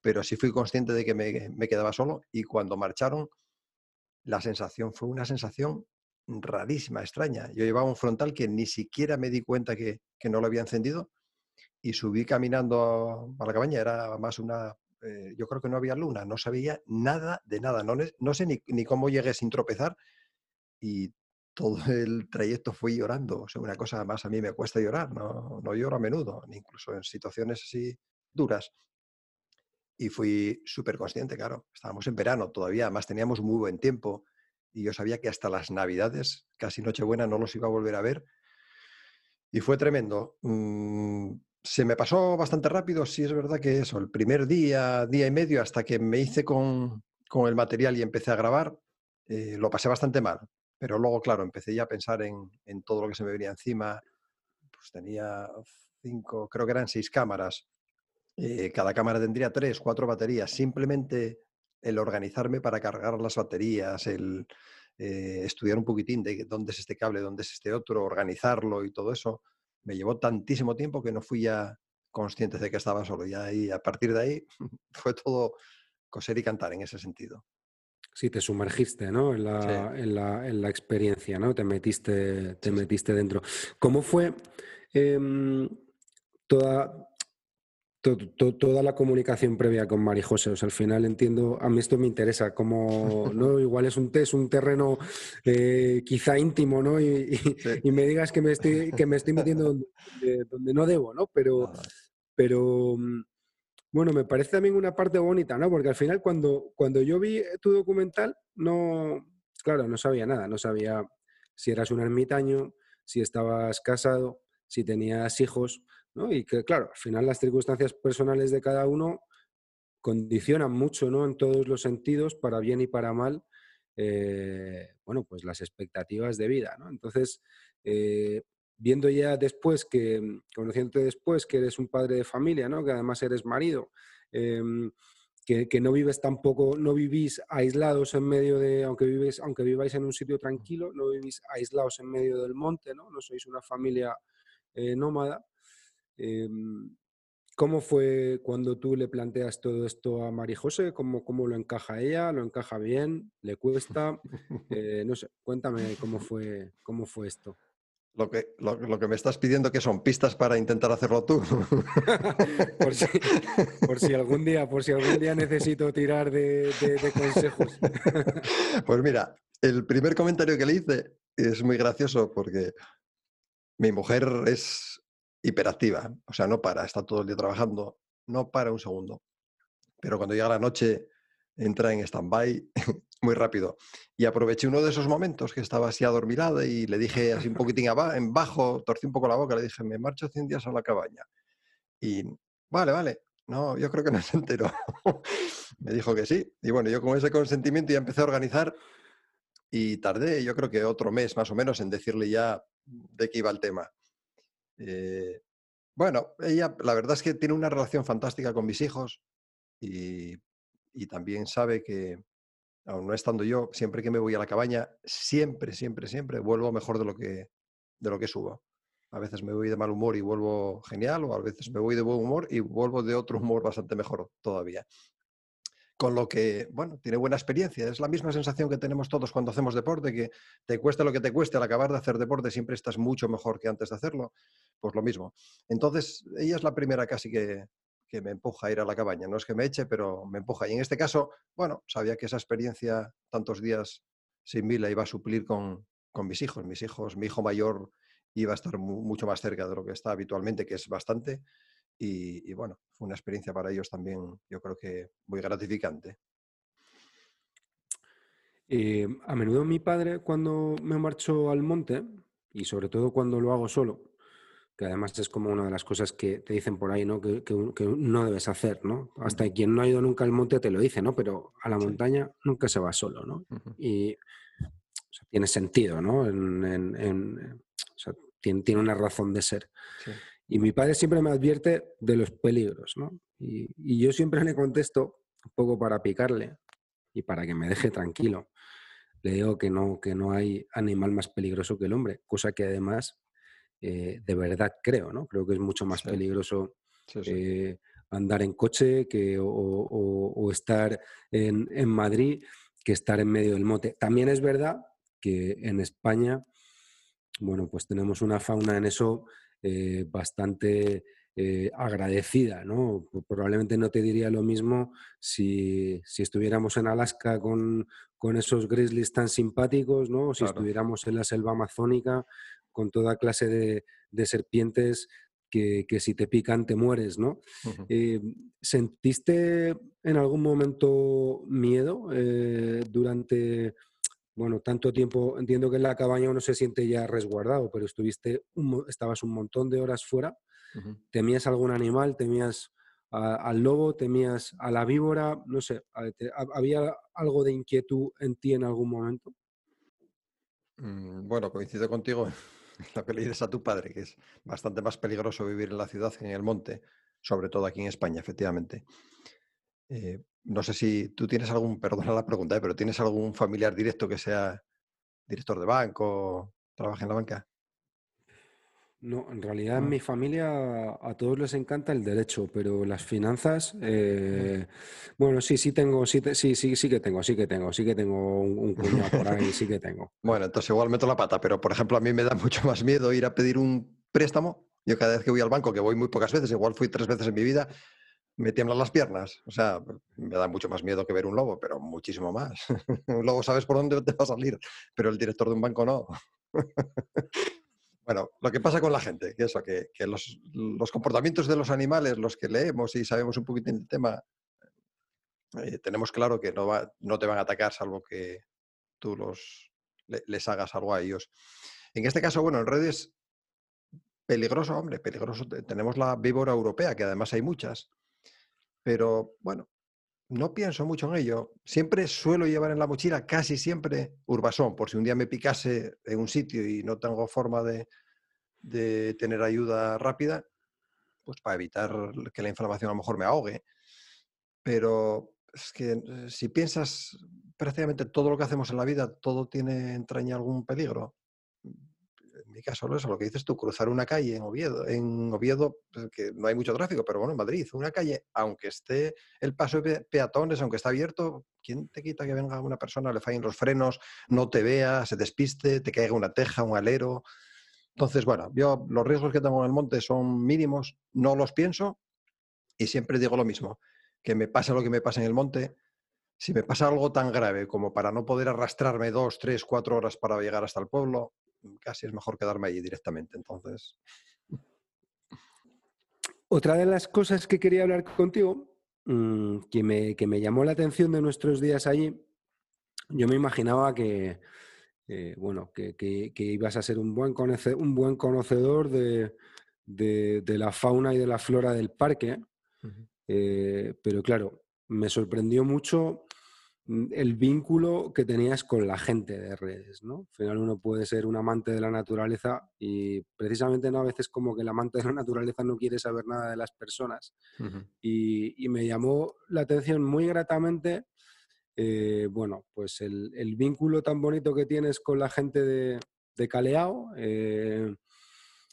pero sí fui consciente de que me, me quedaba solo. Y cuando marcharon, la sensación fue una sensación rarísima, extraña. Yo llevaba un frontal que ni siquiera me di cuenta que, que no lo había encendido y subí caminando a la cabaña. Era más una, eh, yo creo que no había luna, no sabía nada de nada. No, no sé ni, ni, cómo llegué sin tropezar y todo el trayecto fui llorando. O sea, una cosa más a mí me cuesta llorar, no, no lloro a menudo, incluso en situaciones así duras. Y fui súper consciente, claro. Estábamos en verano todavía, además teníamos muy buen tiempo y yo sabía que hasta las Navidades, casi Nochebuena, no los iba a volver a ver. Y fue tremendo. Mm, se me pasó bastante rápido, sí es verdad que eso, el primer día, día y medio, hasta que me hice con, con el material y empecé a grabar, eh, lo pasé bastante mal. Pero luego, claro, empecé ya a pensar en, todo lo que se me venía encima. Pues tenía cinco, creo que eran seis cámaras. Eh, cada cámara tendría tres, cuatro baterías. Simplemente el organizarme para cargar las baterías, el eh, estudiar un poquitín de dónde es este cable, dónde es este otro, organizarlo y todo eso, me llevó tantísimo tiempo que no fui ya consciente de que estaba solo. Y a partir de ahí fue todo coser y cantar en ese sentido. Sí, te sumergiste, ¿no? En la, en la, en la experiencia, ¿no? Te metiste, te metiste dentro. ¿Cómo fue em, toda, toda la comunicación previa con Mari José. O sea, al final entiendo, a mí esto me interesa, como, ¿no? Igual es un, es un terreno eh, quizá íntimo, ¿no? Y, me digas que me estoy, que me estoy metiendo donde, no debo, ¿no? Pero, pero, bueno, me parece también una parte bonita, ¿no? Porque al final cuando, cuando yo vi tu documental, no, claro, no sabía nada, no sabía si eras un ermitaño, si estabas casado, si tenías hijos, y que, claro, al final las circunstancias personales de cada uno condicionan mucho, ¿no? En todos los sentidos, para bien y para mal, eh, bueno, pues las expectativas de vida, ¿no? Entonces, eh, viendo ya después que, mm, conociéndote después que eres un padre de familia, ¿no? Que además eres marido, em, que, no vives tampoco, no vivís aislados en medio de, aunque vives, aunque viváis en un sitio tranquilo, no vivís aislados en medio del monte, ¿no? No sois una familia eh, nómada. Em, ¿Cómo fue cuando tú le planteas todo esto a Mari José? ¿Cómo, ¿Cómo, lo encaja ella? ¿Lo encaja bien? ¿Le cuesta? Eh, no sé, cuéntame cómo fue, cómo fue esto. Lo que, lo, que me estás pidiendo que son pistas para intentar hacerlo tú. por, si, por, si, algún día, por si algún día necesito tirar de, de consejos. pues mira, el primer comentario que le hice es muy gracioso porque mi mujer es hiperactiva, o sea, no para, está todo el día trabajando, no para un segundo. Pero cuando llega la noche entra en stand-by muy rápido. Y aproveché uno de esos momentos que estaba así adormilada y le dije así un poquitín en bajo, torcí un poco la boca, le dije, me marcho 100 días a la cabaña. Y, vale, vale, no, yo creo que no se enteró. me dijo que sí. Y bueno, yo con ese consentimiento ya empecé a organizar y tardé, yo creo que otro mes más o menos en decirle ya de qué iba el tema. Eh, bueno, ella la verdad es que tiene una relación fantástica con mis hijos y, también sabe que, aun no estando yo, siempre que me voy a la cabaña, siempre, siempre, siempre vuelvo mejor de lo que, de lo que subo. A veces me voy de mal humor y vuelvo genial, o a veces me voy de buen humor y vuelvo de otro humor bastante mejor todavía. Con lo que, bueno, tiene buena experiencia. Es la misma sensación que tenemos todos cuando hacemos deporte, que te cueste lo que te cueste al acabar de hacer deporte, siempre estás mucho mejor que antes de hacerlo. Pues lo mismo. Entonces, ella es la primera casi que, que me empuja a ir a la cabaña. No es que me eche, pero me empuja. Y en este caso, bueno, sabía que esa experiencia, tantos días sin mí, la iba a suplir con, con mis hijos. Mis hijos, mi hijo mayor iba a estar mucho más cerca de lo que está habitualmente, que es bastante. Y, bueno, fue una experiencia para ellos también, yo creo que muy gratificante. Eh, a menudo mi padre, cuando me marcho al monte, y sobre todo cuando lo hago solo, que además es como una de las cosas que te dicen por ahí, ¿no? Que, no debes hacer, ¿no? Hasta quien no ha ido nunca al monte te lo dice, ¿no? Pero a la montaña nunca se va solo, ¿no? Y tiene sentido, ¿no? tiene, tiene una razón de ser. Y mi padre siempre me advierte de los peligros, ¿no? Y, y, yo siempre le contesto, un poco para picarle y para que me deje tranquilo. Le digo que no, que no hay animal más peligroso que el hombre, cosa que además eh, de verdad creo, ¿no? Creo que es mucho más peligroso eh, andar en coche que, o, estar en, en, Madrid que estar en medio del mote. También es verdad que en España, bueno, pues tenemos una fauna en eso eh, bastante agradecida, ¿no? Probablemente no te diría lo mismo si, si estuviéramos en Alaska con, con, esos grizzlies tan simpáticos, ¿no? O si estuviéramos en la selva amazónica con toda clase de, serpientes que, si te pican te mueres, ¿no? Eh, ¿Sentiste en algún momento miedo eh, durante, bueno, tanto tiempo? Entiendo que en la cabaña uno se siente ya resguardado, pero estuviste, estabas un montón de horas fuera. ¿Temías algún animal? ¿Temías al lobo? ¿Temías a la víbora? No sé, ¿había algo de inquietud en ti en algún momento? Mm, bueno, coincido contigo lo que le dices a tu padre, que es bastante más peligroso vivir en la ciudad que en el monte, sobre todo aquí en España, efectivamente. Eh, no sé si tú tienes algún, perdona la pregunta, eh, pero ¿tienes algún familiar directo que sea director de banco, trabaje en la banca? No, en realidad en mi familia a todos les encanta el derecho, pero las finanzas, eh, bueno, sí, sí tengo, sí, sí, sí, sí que tengo, sí que tengo, sí que tengo un, cuñado por ahí, sí que tengo. Bueno, entonces igual meto la pata, pero por ejemplo a mí me da mucho más miedo ir a pedir un préstamo. Yo cada vez que voy al banco, que voy muy pocas veces, igual fui tres veces en mi vida, me tiemblan las piernas. O sea, me da mucho más miedo que ver un lobo, pero muchísimo más. un lobo sabes por dónde te va a salir, pero el director de un banco no. Bueno, lo que pasa con la gente, que eso, que, los, comportamientos de los animales, los que leemos y sabemos un poquito del tema, eh, tenemos claro que no, no te van a atacar salvo que tú los, les hagas algo a ellos. En este caso, bueno, en redes, peligroso, hombre, peligroso. Tenemos la víbora europea, que además hay muchas. Pero bueno, no pienso mucho en ello. Siempre suelo llevar en la mochila, casi siempre, urbasón, por si un día me picase en un sitio y no tengo forma de, tener ayuda rápida, pues para evitar que la inflamación a lo mejor me ahogue. Pero es que eh, si piensas prácticamente todo lo que hacemos en la vida, todo tiene, entraña algún peligro caso, eso, lo que dices tú, cruzar una calle en Oviedo, en Oviedo, pues, que no hay mucho tráfico, pero bueno, en Madrid, una calle, aunque esté el paso de peatones, aunque está abierto, ¿quién te quita que venga una persona, le fallen los frenos, no te vea, se despiste, te caiga una teja, un alero? Entonces, bueno, yo los riesgos que tengo en el monte son mínimos, no los pienso y siempre digo lo mismo, que me pase lo que me pasa en el monte, si me pasa algo tan grave como para no poder arrastrarme dos, tres, cuatro horas para llegar hasta el pueblo, casi es mejor quedarme allí directamente. Entonces. Otra de las cosas que quería hablar contigo, mm, que, me, que, me, llamó la atención de nuestros días allí, yo me imaginaba que, eh, bueno, que, ibas a ser un buen, conocedor, un buen conocedor de, la fauna y de la flora del parque, eh, pero claro, me sorprendió mucho el vínculo que tenías con la gente de redes, ¿no? Al final uno puede ser un amante de la naturaleza y precisamente no a veces como que el amante de la naturaleza no quiere saber nada de las personas. y, me llamó la atención muy gratamente, eh, bueno, pues el, vínculo tan bonito que tienes con la gente de, Caleao, eh,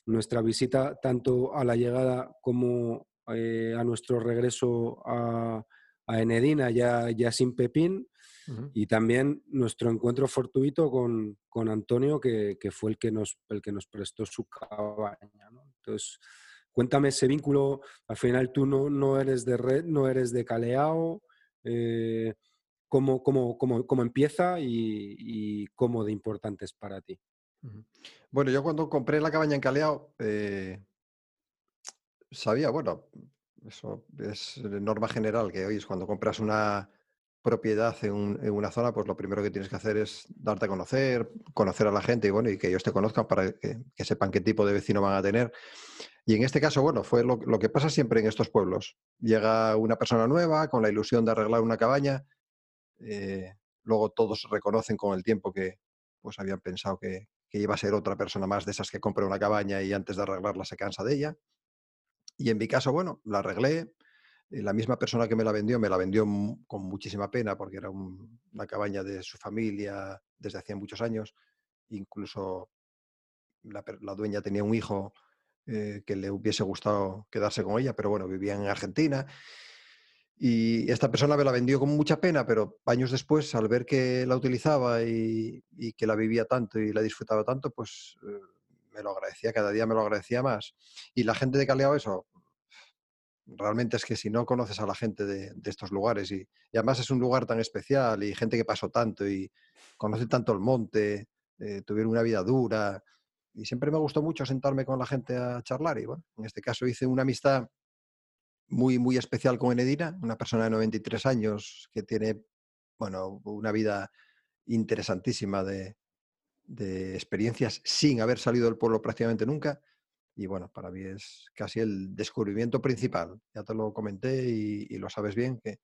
nuestra visita tanto a la llegada como eh, a nuestro regreso a a Enedina ya, ya sin Pepín y también nuestro encuentro fortuito con, con Antonio, que, que, fue el que, nos, el que nos prestó su cabaña. Entonces, cuéntame ese vínculo. Al final tú no, no eres de red, no eres de Caleao. Eh, ¿cómo, cómo, cómo, cómo, empieza y, y, cómo de importante es para ti? Bueno, yo cuando compré la cabaña en Caleao, eh, sabía, bueno, eso es norma general que hoy es cuando compras una propiedad en, una zona, pues lo primero que tienes que hacer es darte a conocer, conocer a la gente y bueno, y que ellos te conozcan para que, sepan qué tipo de vecino van a tener. Y en este caso, bueno, fue lo, que pasa siempre en estos pueblos. Llega una persona nueva con la ilusión de arreglar una cabaña, eh, luego todos reconocen con el tiempo que pues habían pensado que, que iba a ser otra persona más de esas que compra una cabaña y antes de arreglarla se cansa de ella. Y en mi caso, bueno, la arreglé. Eh, la misma persona que me la vendió me la vendió con muchísima pena porque era una cabaña de su familia desde hacía muchos años. Incluso la, dueña tenía un hijo eh, que le hubiese gustado quedarse con ella, pero bueno, vivía en Argentina. Y esta persona me la vendió con mucha pena, pero años después, al ver que la utilizaba y, que la vivía tanto y la disfrutaba tanto, pues eh, me lo agradecía, cada día me lo agradecía más. Y la gente de Caleao eso, realmente es que si no conoces a la gente de, estos lugares y, además es un lugar tan especial y gente que pasó tanto y conoce tanto el monte, eh, tuvieron una vida dura y siempre me gustó mucho sentarme con la gente a charlar y bueno, en este caso hice una amistad muy, muy especial con Enedina, una persona de 93 años que tiene, bueno, una vida interesantísima de, experiencias sin haber salido del pueblo prácticamente nunca. Y bueno, para mí es casi el descubrimiento principal. Ya te lo comenté y, lo sabes bien, que,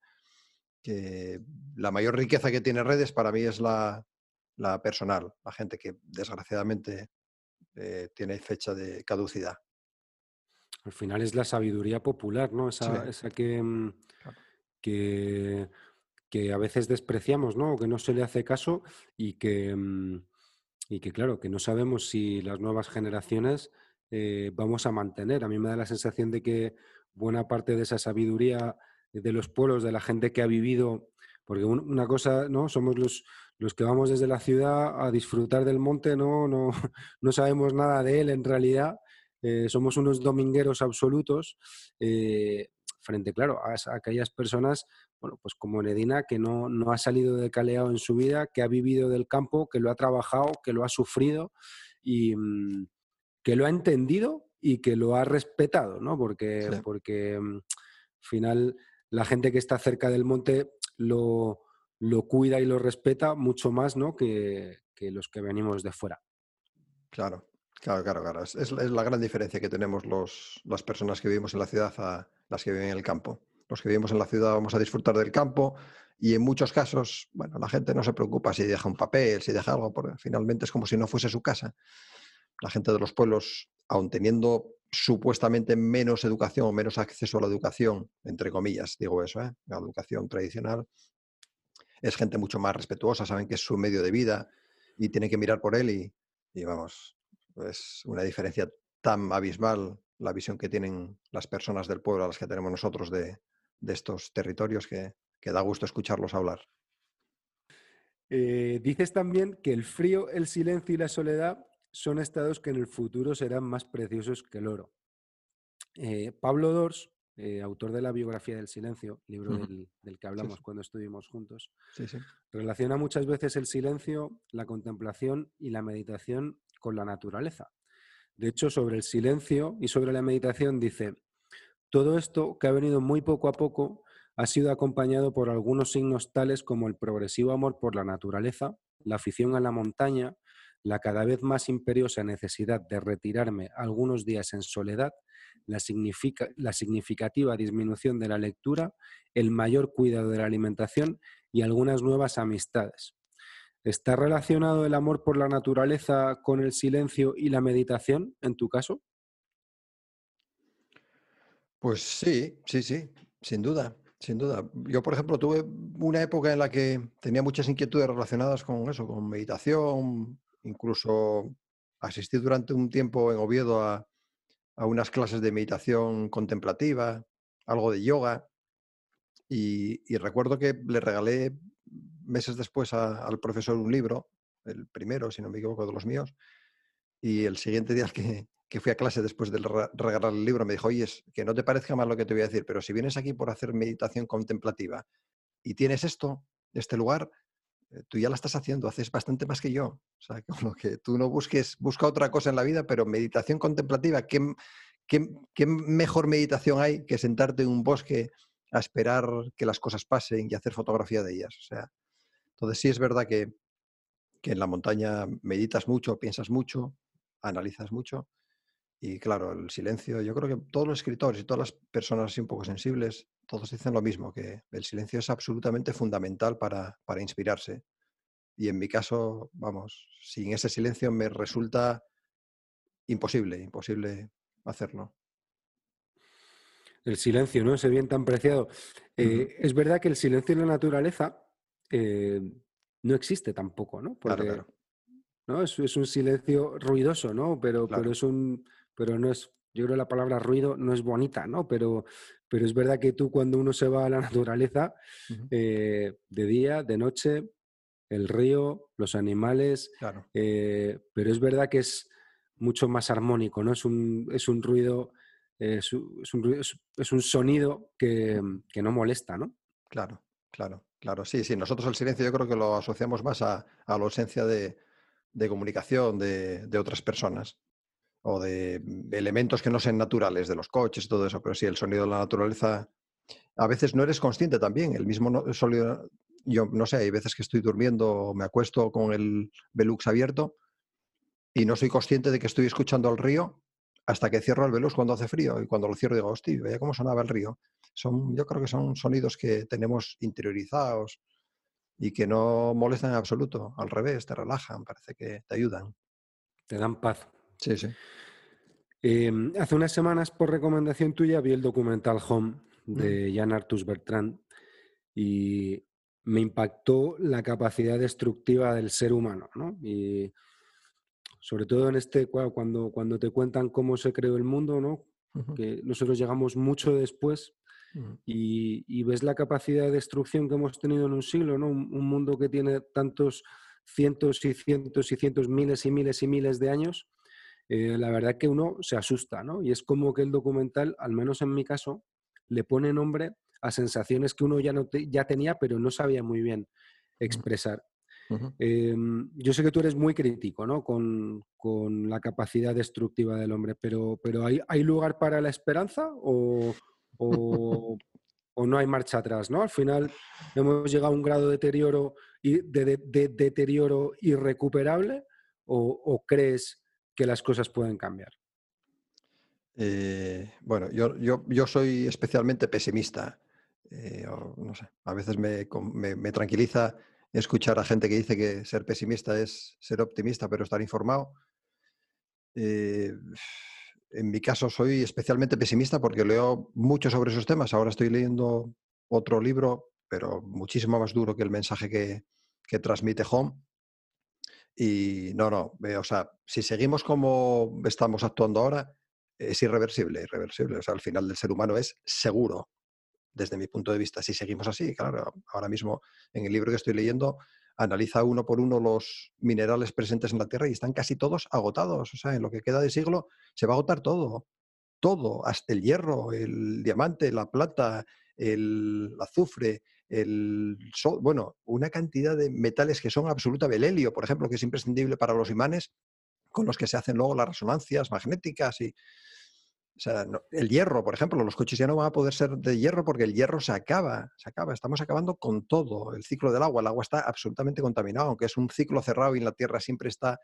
que, la mayor riqueza que tiene redes para mí es la, personal, la gente que desgraciadamente eh, tiene fecha de caducidad. Al final es la sabiduría popular, ¿no? Esa, mm, que, que, a veces despreciamos, ¿no? O que no se le hace caso y que, mm, y que claro, que no sabemos si las nuevas generaciones eh, vamos a mantener. A mí me da la sensación de que buena parte de esa sabiduría de los pueblos, de la gente que ha vivido, porque una cosa, ¿no? Somos los, los que vamos desde la ciudad a disfrutar del monte, ¿no? No, no sabemos nada de él en realidad eh, somos unos domingueros absolutos eh, frente, claro, a, aquellas personas, bueno, pues como Nedina, que no, ha salido de caleado en su vida, que ha vivido del campo, que lo ha trabajado, que lo ha sufrido y mm, que lo ha entendido y que lo ha respetado, ¿no? Porque, porque mm, al final la gente que está cerca del monte lo, lo cuida y lo respeta mucho más, ¿no? Que, que los que venimos de fuera. Claro. Claro, claro, claro. Es, la gran diferencia que tenemos los, las personas que vivimos en la ciudad a las que viven en el campo. Los que vivimos en la ciudad vamos a disfrutar del campo y en muchos casos, bueno, la gente no se preocupa si deja un papel, si deja algo, porque finalmente es como si no fuese su casa. La gente de los pueblos, aun teniendo supuestamente menos educación o menos acceso a la educación, entre comillas, digo eso, ¿eh? la educación tradicional, es gente mucho más respetuosa, saben que es su medio de vida y tienen que mirar por él y, y vamos, es una diferencia tan abismal la visión que tienen las personas del pueblo a las que tenemos nosotros de, estos territorios que, da gusto escucharlos hablar. Eh, dices también que el frío, el silencio y la soledad son estados que en el futuro serán más preciosos que el oro. Eh, Pablo Dors, eh, autor de la biografía del silencio, libro del, que hablamos cuando estuvimos juntos, relaciona muchas veces el silencio, la contemplación y la meditación con la naturaleza. De hecho, sobre el silencio y sobre la meditación dice, todo esto que ha venido muy poco a poco ha sido acompañado por algunos signos tales como el progresivo amor por la naturaleza, la afición a la montaña, la cada vez más imperiosa necesidad de retirarme algunos días en soledad, la, la, significativa disminución de la lectura, el mayor cuidado de la alimentación y algunas nuevas amistades. ¿Está relacionado el amor por la naturaleza con el silencio y la meditación en tu caso? Pues sí, sí, sí, sin duda, sin duda. Yo, por ejemplo, tuve una época en la que tenía muchas inquietudes relacionadas con eso, con meditación, incluso asistí durante un tiempo en Oviedo a, unas clases de meditación contemplativa, algo de yoga, y recuerdo que le regalé meses después al profesor un libro, el primero, si no me equivoco, de los míos, y el siguiente día que, que fui a clase después de regalar el libro me dijo, oye, es que no te parezca mal lo que te voy a decir, pero si vienes aquí por hacer meditación contemplativa y tienes esto, este lugar, eh, tú ya la estás haciendo, haces bastante más que yo. O sea, como que tú no busques, busca otra cosa en la vida, pero meditación contemplativa, ¿qué, qué, qué mejor meditación hay que sentarte en un bosque a esperar que las cosas pasen y hacer fotografía de ellas? O sea, entonces sí es verdad que, en la montaña meditas mucho, piensas mucho, analizas mucho. Y claro, el silencio, yo creo que todos los escritores y todas las personas así un poco sensibles, todos dicen lo mismo, que el silencio es absolutamente fundamental para, inspirarse. Y en mi caso, vamos, sin ese silencio me resulta imposible, imposible hacerlo. El silencio, ¿no? Ese bien tan preciado. Eh, es verdad que el silencio en la naturaleza eh, no existe tampoco, ¿no? Porque, ¿no? Es, un silencio ruidoso, ¿no? Pero, pero es un. Pero no es. Yo creo que la palabra ruido no es bonita, ¿no? Pero, pero es verdad que tú cuando uno se va a la naturaleza, eh, de día, de noche, el río, los animales, pero es verdad que es mucho más armónico, ¿no? Es un, es un ruido, es, un, es un sonido que, no molesta, ¿no? Claro, claro, claro. Sí, sí, nosotros el silencio yo creo que lo asociamos más a, la ausencia de, comunicación de, otras personas o de elementos que no sean naturales, de los coches, todo eso, pero sí, el sonido de la naturaleza, a veces no eres consciente también, el mismo sonido, yo no sé, hay veces que estoy durmiendo, me acuesto con el Velux abierto y no soy consciente de que estoy escuchando al río hasta que cierro el velux cuando hace frío y cuando lo cierro digo, hostia, veía cómo sonaba el río. Son, yo creo que son sonidos que tenemos interiorizados y que no molestan en absoluto, al revés, te relajan, parece que te ayudan. Te dan paz. Sí, sí. Em, hace unas semanas, por recomendación tuya, vi el documental Home mm. de Jan Artus Bertrand y me impactó la capacidad destructiva del ser humano, ¿no? Y sobre todo en este, cuando, cuando te cuentan cómo se creó el mundo, ¿no? Que nosotros llegamos mucho después y, ves la capacidad de destrucción que hemos tenido en un siglo, ¿no? Un, mundo que tiene tantos cientos y cientos y cientos, miles y miles y miles de años, eh, la verdad que uno se asusta, ¿no? Y es como que el documental, al menos en mi caso, le pone nombre a sensaciones que uno ya, no ya tenía, pero no sabía muy bien expresar. Em, yo sé que tú eres muy crítico ¿no? con, la capacidad destructiva del hombre, pero, pero ¿hay, ¿hay lugar para la esperanza o, o, no hay marcha atrás? ¿no? Al final hemos llegado a un grado de deterioro, de, deterioro irrecuperable o, crees que las cosas pueden cambiar? Eh, bueno, yo, yo, soy especialmente pesimista. Eh, no sé, a veces me, me tranquiliza escuchar a gente que dice que ser pesimista es ser optimista, pero estar informado. Eh, en mi caso soy especialmente pesimista porque leo mucho sobre esos temas. Ahora estoy leyendo otro libro, pero muchísimo más duro que el mensaje que, transmite Home. Y no, no, o sea, si seguimos como estamos actuando ahora, es irreversible, irreversible. O sea, al final del ser humano es seguro desde mi punto de vista, si seguimos así, claro, ahora mismo en el libro que estoy leyendo analiza uno por uno los minerales presentes en la Tierra y están casi todos agotados. O sea, en lo que queda de siglo se va a agotar todo, todo, hasta el hierro, el diamante, la plata, el azufre, el sol, bueno, una cantidad de metales que son absoluta helio, por ejemplo, que es imprescindible para los imanes con los que se hacen luego las resonancias magnéticas y el hierro, por ejemplo, los coches ya no van a poder ser de hierro porque el hierro se acaba, se acaba. Estamos acabando con todo. El ciclo del agua, el agua está absolutamente contaminado, aunque es un ciclo cerrado y en la Tierra siempre está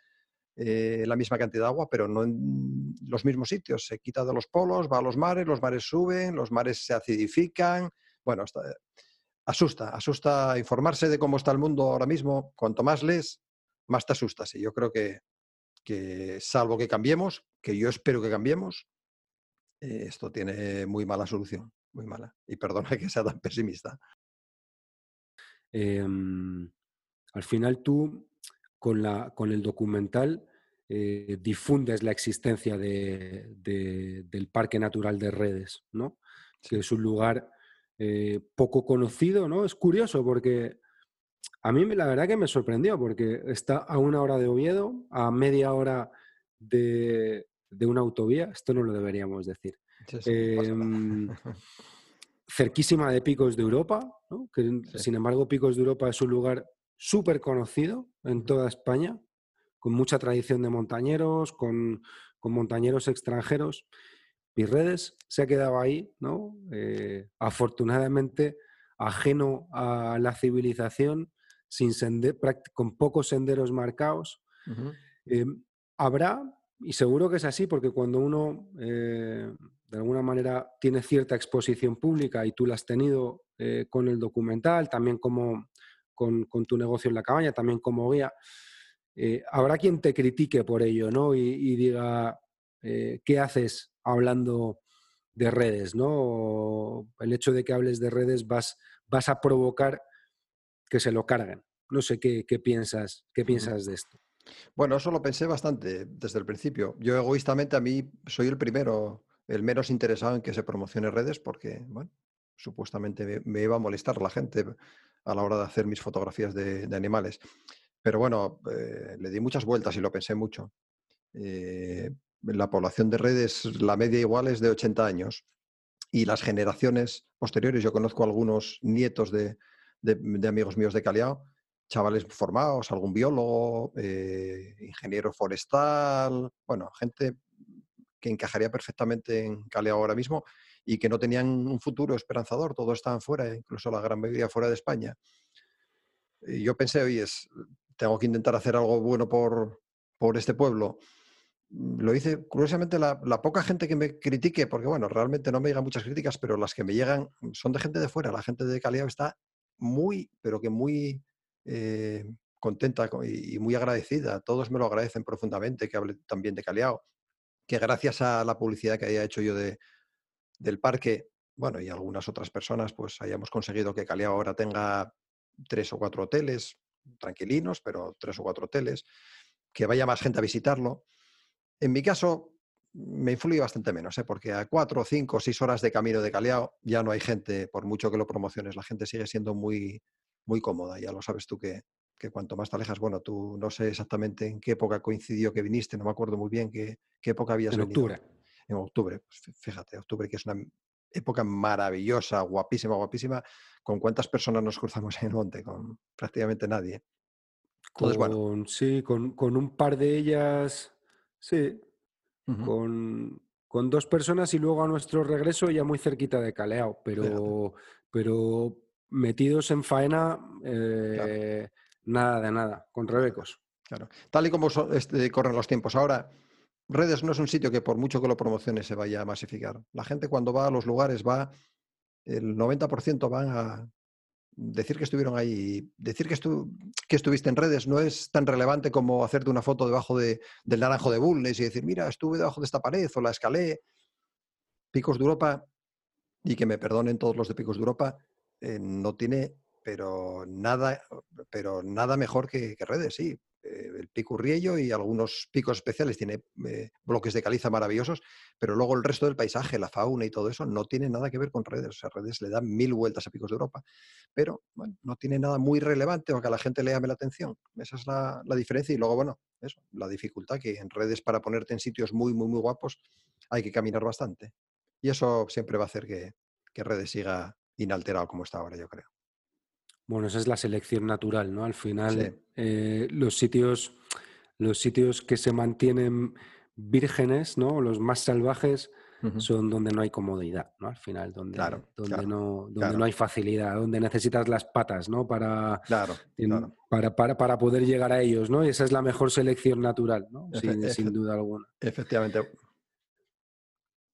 eh, la misma cantidad de agua, pero no en los mismos sitios. Se quita de los polos, va a los mares, los mares suben, los mares se acidifican. Bueno, asusta, asusta informarse de cómo está el mundo ahora mismo. Cuanto más lees, más te asustas. Y yo creo que, que salvo que cambiemos, que yo espero que cambiemos, esto tiene muy mala solución, muy mala. Y perdona que sea tan pesimista. Em, al final tú, con, la, con el documental, eh, difundes la existencia del Parque Natural de Redes, ¿no? Que es un lugar eh, poco conocido, ¿no? Es curioso porque a mí la verdad que me sorprendió porque está a una hora de Oviedo, a media hora de, de una autovía, esto no lo deberíamos decir. Em, cerquísima de Picos de Europa, que sin embargo Picos de Europa es un lugar súper conocido en toda España, con mucha tradición de montañeros, con, montañeros extranjeros. Pirredes se ha quedado ahí, ¿no? Eh, afortunadamente ajeno a la civilización, sin con pocos senderos marcados. Em, habrá y seguro que es así, porque cuando uno eh, de alguna manera tiene cierta exposición pública y tú la has tenido eh, con el documental, también como, con, tu negocio en la cabaña, también como guía. Eh, habrá quien te critique por ello, ¿no? Y, diga, eh, ¿qué haces hablando de redes, ¿no? el hecho de que hables de redes vas, vas a provocar que se lo carguen. No sé qué, piensas, qué piensas de esto. Bueno, eso lo pensé bastante desde el principio. Yo egoístamente a mí soy el primero, el menos interesado en que se promocione redes porque, bueno, supuestamente me, iba a molestar la gente a la hora de hacer mis fotografías de, animales. Pero bueno, eh, le di muchas vueltas y lo pensé mucho. Eh, la población de redes, la media igual es de 80 años. Y las generaciones posteriores, yo conozco algunos nietos de, amigos míos de Caliao, chavales formados, algún biólogo, eh, ingeniero forestal, bueno, gente que encajaría perfectamente en Caliao ahora mismo y que no tenían un futuro esperanzador, todos estaban fuera, incluso la gran mayoría fuera de España. Y yo pensé, oye, tengo que intentar hacer algo bueno por, por este pueblo lo hice, curiosamente, la, poca gente que me critique, porque bueno, realmente no me llegan muchas críticas, pero las que me llegan son de gente de fuera. La gente de Caliao está muy, pero que muy eh, contenta y, muy agradecida. Todos me lo agradecen profundamente, que hable también de Caliao, que gracias a la publicidad que haya hecho yo de, del parque, bueno, y algunas otras personas, pues hayamos conseguido que Caliao ahora tenga tres o cuatro hoteles, tranquilinos, pero tres o cuatro hoteles, que vaya más gente a visitarlo en mi caso, me influye bastante menos, ¿eh? porque a cuatro, cinco, seis horas de camino de Caleao ya no hay gente, por mucho que lo promociones, la gente sigue siendo muy, muy cómoda. Ya lo sabes tú que, cuanto más te alejas, bueno, tú no sé exactamente en qué época coincidió que viniste, no me acuerdo muy bien qué, qué época habías en venido. octubre. En octubre, pues fíjate, octubre que es una época maravillosa, guapísima, guapísima. ¿Con cuántas personas nos cruzamos en el monte? Con prácticamente nadie. Entonces, Sí, con, con un par de ellas Sí, con, dos personas y luego a nuestro regreso ya muy cerquita de Caleao, pero, pero metidos en faena, eh, nada de nada, con rebecos. Claro. Tal y como este, corren los tiempos ahora, redes no es un sitio que por mucho que lo promocione se vaya a masificar. La gente cuando va a los lugares va, el 90% van a, decir que estuvieron ahí, decir que, que estuviste en redes no es tan relevante como hacerte una foto debajo de, del naranjo de Bulnes y decir, mira, estuve debajo de esta pared o la escalé. Picos de Europa, y que me perdonen todos los de Picos de Europa, eh, no tiene pero nada, pero nada mejor que, que redes, sí. Eh, el pico Riello y algunos picos especiales, tiene eh, bloques de caliza maravillosos, pero luego el resto del paisaje, la fauna y todo eso no tiene nada que ver con redes. O sea, redes le dan mil vueltas a picos de Europa, pero bueno, no tiene nada muy relevante o que a la gente le llame la atención. Esa es la, diferencia y luego, bueno, eso, la dificultad que en redes para ponerte en sitios muy, muy, muy guapos hay que caminar bastante. Y eso siempre va a hacer que, que redes siga inalterado como está ahora, yo creo. Bueno, esa es la selección natural, ¿no? Al final, eh, los sitios, los sitios que se mantienen vírgenes, ¿no? Los más salvajes son donde no hay comodidad, ¿no? Al final, donde, donde, no, donde no hay facilidad, donde necesitas las patas, ¿no? Para, para, para, para, poder llegar a ellos, ¿no? Y esa es la mejor selección natural, ¿no? sin, duda alguna. Efectivamente.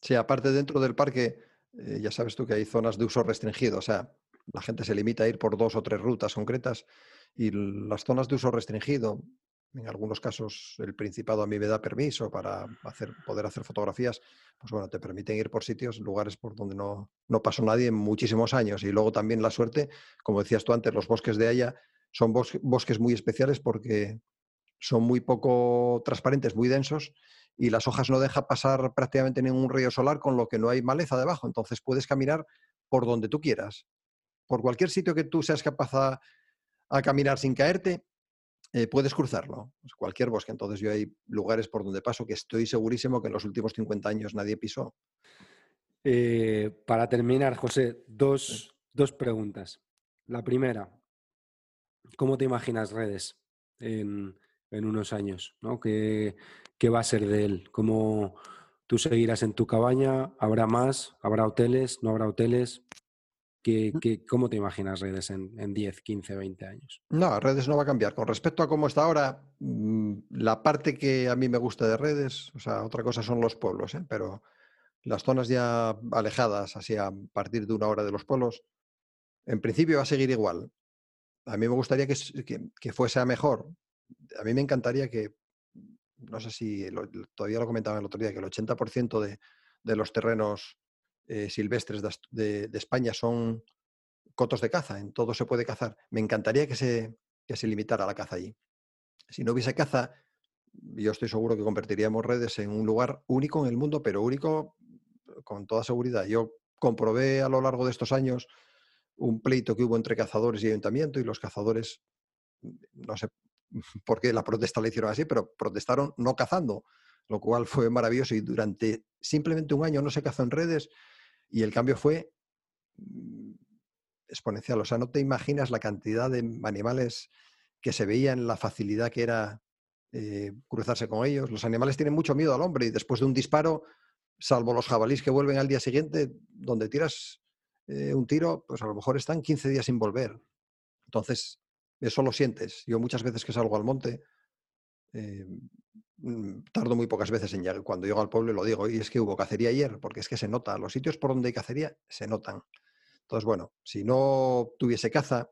Sí, aparte dentro del parque, eh, ya sabes tú que hay zonas de uso restringido, o sea, la gente se limita a ir por dos o tres rutas concretas y las zonas de uso restringido, en algunos casos el Principado a mí me da permiso para hacer, poder hacer fotografías, pues bueno, te permiten ir por sitios, lugares por donde no, no pasó nadie en muchísimos años. Y luego también la suerte, como decías tú antes, los bosques de Haya son bosques muy especiales porque son muy poco transparentes, muy densos y las hojas no dejan pasar prácticamente ningún río solar, con lo que no hay maleza debajo. Entonces puedes caminar por donde tú quieras por cualquier sitio que tú seas capaz a, caminar sin caerte, eh, puedes cruzarlo. Cualquier bosque. Entonces yo hay lugares por donde paso que estoy segurísimo que en los últimos 50 años nadie pisó. Eh, para terminar, José, dos, preguntas. La primera, ¿cómo te imaginas redes en, unos años? ¿no? ¿Qué, ¿Qué, va a ser de él? ¿Cómo tú seguirás en tu cabaña? ¿Habrá más? ¿Habrá hoteles? ¿No habrá hoteles? Cómo te imaginas redes en, 10, 15, 20 años? No, redes no va a cambiar. Con respecto a cómo está ahora, mm, la parte que a mí me gusta de redes, o sea, otra cosa son los pueblos, ¿eh? pero las zonas ya alejadas, así a partir de una hora de los pueblos, en principio va a seguir igual. a mí me gustaría que, fuese a mejor. A mí me encantaría que, no sé si todavía lo comentaba el otro día, que el 80% de, de, los terrenos eh, silvestres de, España son cotos de caza, en todo se puede cazar. Me encantaría que se, que se limitara la caza allí. Si no hubiese caza, yo estoy seguro que convertiríamos redes en un lugar único en el mundo, pero único con toda seguridad. Yo comprobé a lo largo de estos años un pleito que hubo entre cazadores y ayuntamiento y los cazadores, no sé por qué la protesta la hicieron así, pero protestaron no cazando, lo cual fue maravilloso y durante simplemente un año no se cazó en redes y el cambio fue mm, exponencial. O sea, no te imaginas la cantidad de animales que se veían, la facilidad que era eh, cruzarse con ellos. Los animales tienen mucho miedo al hombre y después de un disparo, salvo los jabalíes que vuelven al día siguiente, donde tiras eh, un tiro, pues a lo mejor están 15 días sin volver. Entonces, eso lo sientes. Yo muchas veces que salgo al monte, mm, tardo muy pocas veces en llegar. Cuando llego al pueblo lo digo, y es que hubo cacería ayer, porque es que se nota. Los sitios por donde hay cacería se notan. Entonces, bueno, si no tuviese caza,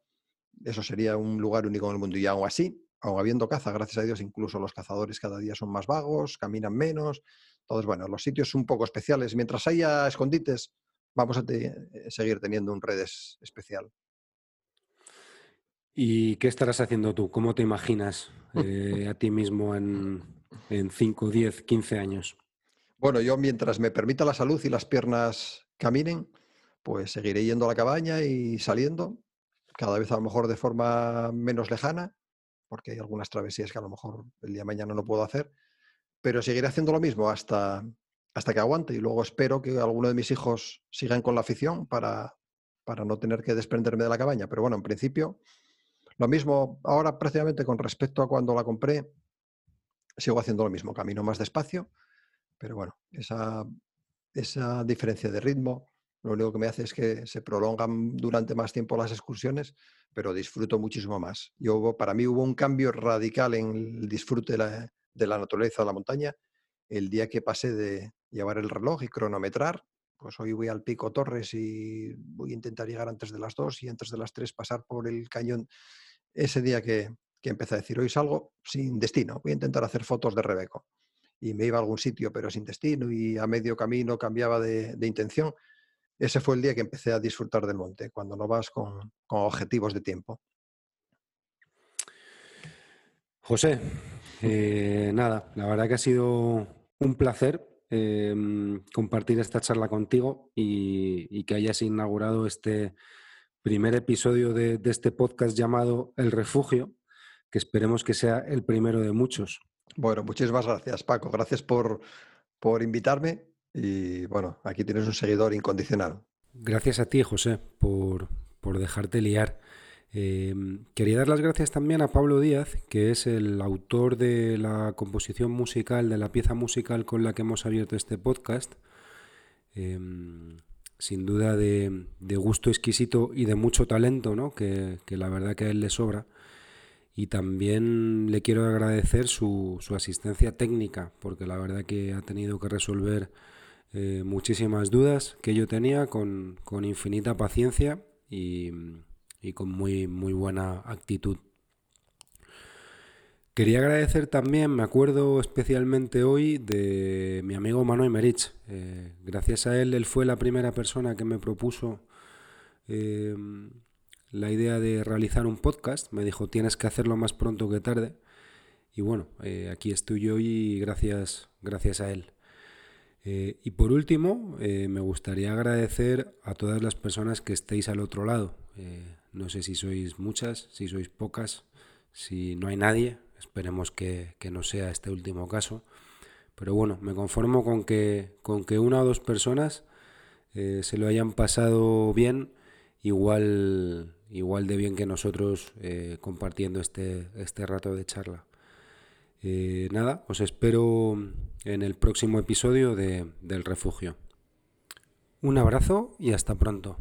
eso sería un lugar único en el mundo. Y aún así, aún habiendo caza, gracias a Dios, incluso los cazadores cada día son más vagos, caminan menos. Entonces, bueno, los sitios un poco especiales. Mientras haya escondites, vamos a seguir teniendo un redes especial. ¿Y qué estarás haciendo tú? ¿Cómo te imaginas eh, a ti mismo en, en 5, 10, 15 años? Bueno, yo mientras me permita la salud y las piernas caminen, pues seguiré yendo a la cabaña y saliendo, cada vez a lo mejor de forma menos lejana, porque hay algunas travesías que a lo mejor el día mañana no puedo hacer, pero seguiré haciendo lo mismo hasta, hasta que aguante y luego espero que alguno de mis hijos sigan con la afición para, para no tener que desprenderme de la cabaña. Pero bueno, en principio, lo mismo ahora prácticamente con respecto a cuando la compré, sigo haciendo lo mismo, camino más despacio, pero bueno, esa, esa diferencia de ritmo lo único que me hace es que se prolongan durante más tiempo las excursiones, pero disfruto muchísimo más. Yo, para mí hubo un cambio radical en el disfrute de la, de la naturaleza de la montaña el día que pasé de llevar el reloj y cronometrar. Pues hoy voy al Pico Torres y voy a intentar llegar antes de las dos y antes de las tres pasar por el cañón. Ese día que, que empecé a decir, hoy salgo sin destino, voy a intentar hacer fotos de Rebeco. Y me iba a algún sitio, pero sin destino, y a medio camino cambiaba de, intención ese fue el día que empecé a disfrutar del monte, cuando no vas con, objetivos de tiempo. José, eh, nada, la verdad que ha sido un placer em, compartir esta charla contigo y, que hayas inaugurado este primer episodio de, este podcast llamado El Refugio, que esperemos que sea el primero de muchos. Bueno, muchísimas gracias, Paco. Gracias por, por invitarme y bueno, aquí tienes un seguidor incondicional. Gracias a ti, José, por, dejarte liar. Eh, quería dar las gracias también a Pablo Díaz, que es el autor de la composición musical, de la pieza musical con la que hemos abierto este podcast. Eh, sin duda de, gusto exquisito y de mucho talento, ¿no? que, la verdad que a él le sobra. Y también le quiero agradecer su, su asistencia técnica, porque la verdad que ha tenido que resolver eh, muchísimas dudas que yo tenía con, infinita paciencia y, con muy, muy buena actitud. Quería agradecer también, me acuerdo especialmente hoy, de mi amigo Manuel Merich. Eh, gracias a él, él fue la primera persona que me propuso eh, la idea de realizar un podcast. Me dijo, tienes que hacerlo más pronto que tarde. Y bueno, aquí estoy yo y gracias, gracias a él. Eh, y por último, eh, me gustaría agradecer a todas las personas que estéis al otro lado. Eh, no sé si sois muchas, si sois pocas, si no hay nadie, esperemos que, no sea este último caso. Pero bueno, me conformo con que, con que una o dos personas se lo hayan pasado bien, igual, igual de bien que nosotros compartiendo este, este rato de charla. Eh, nada, os espero en el próximo episodio de, del refugio. Un abrazo y hasta pronto.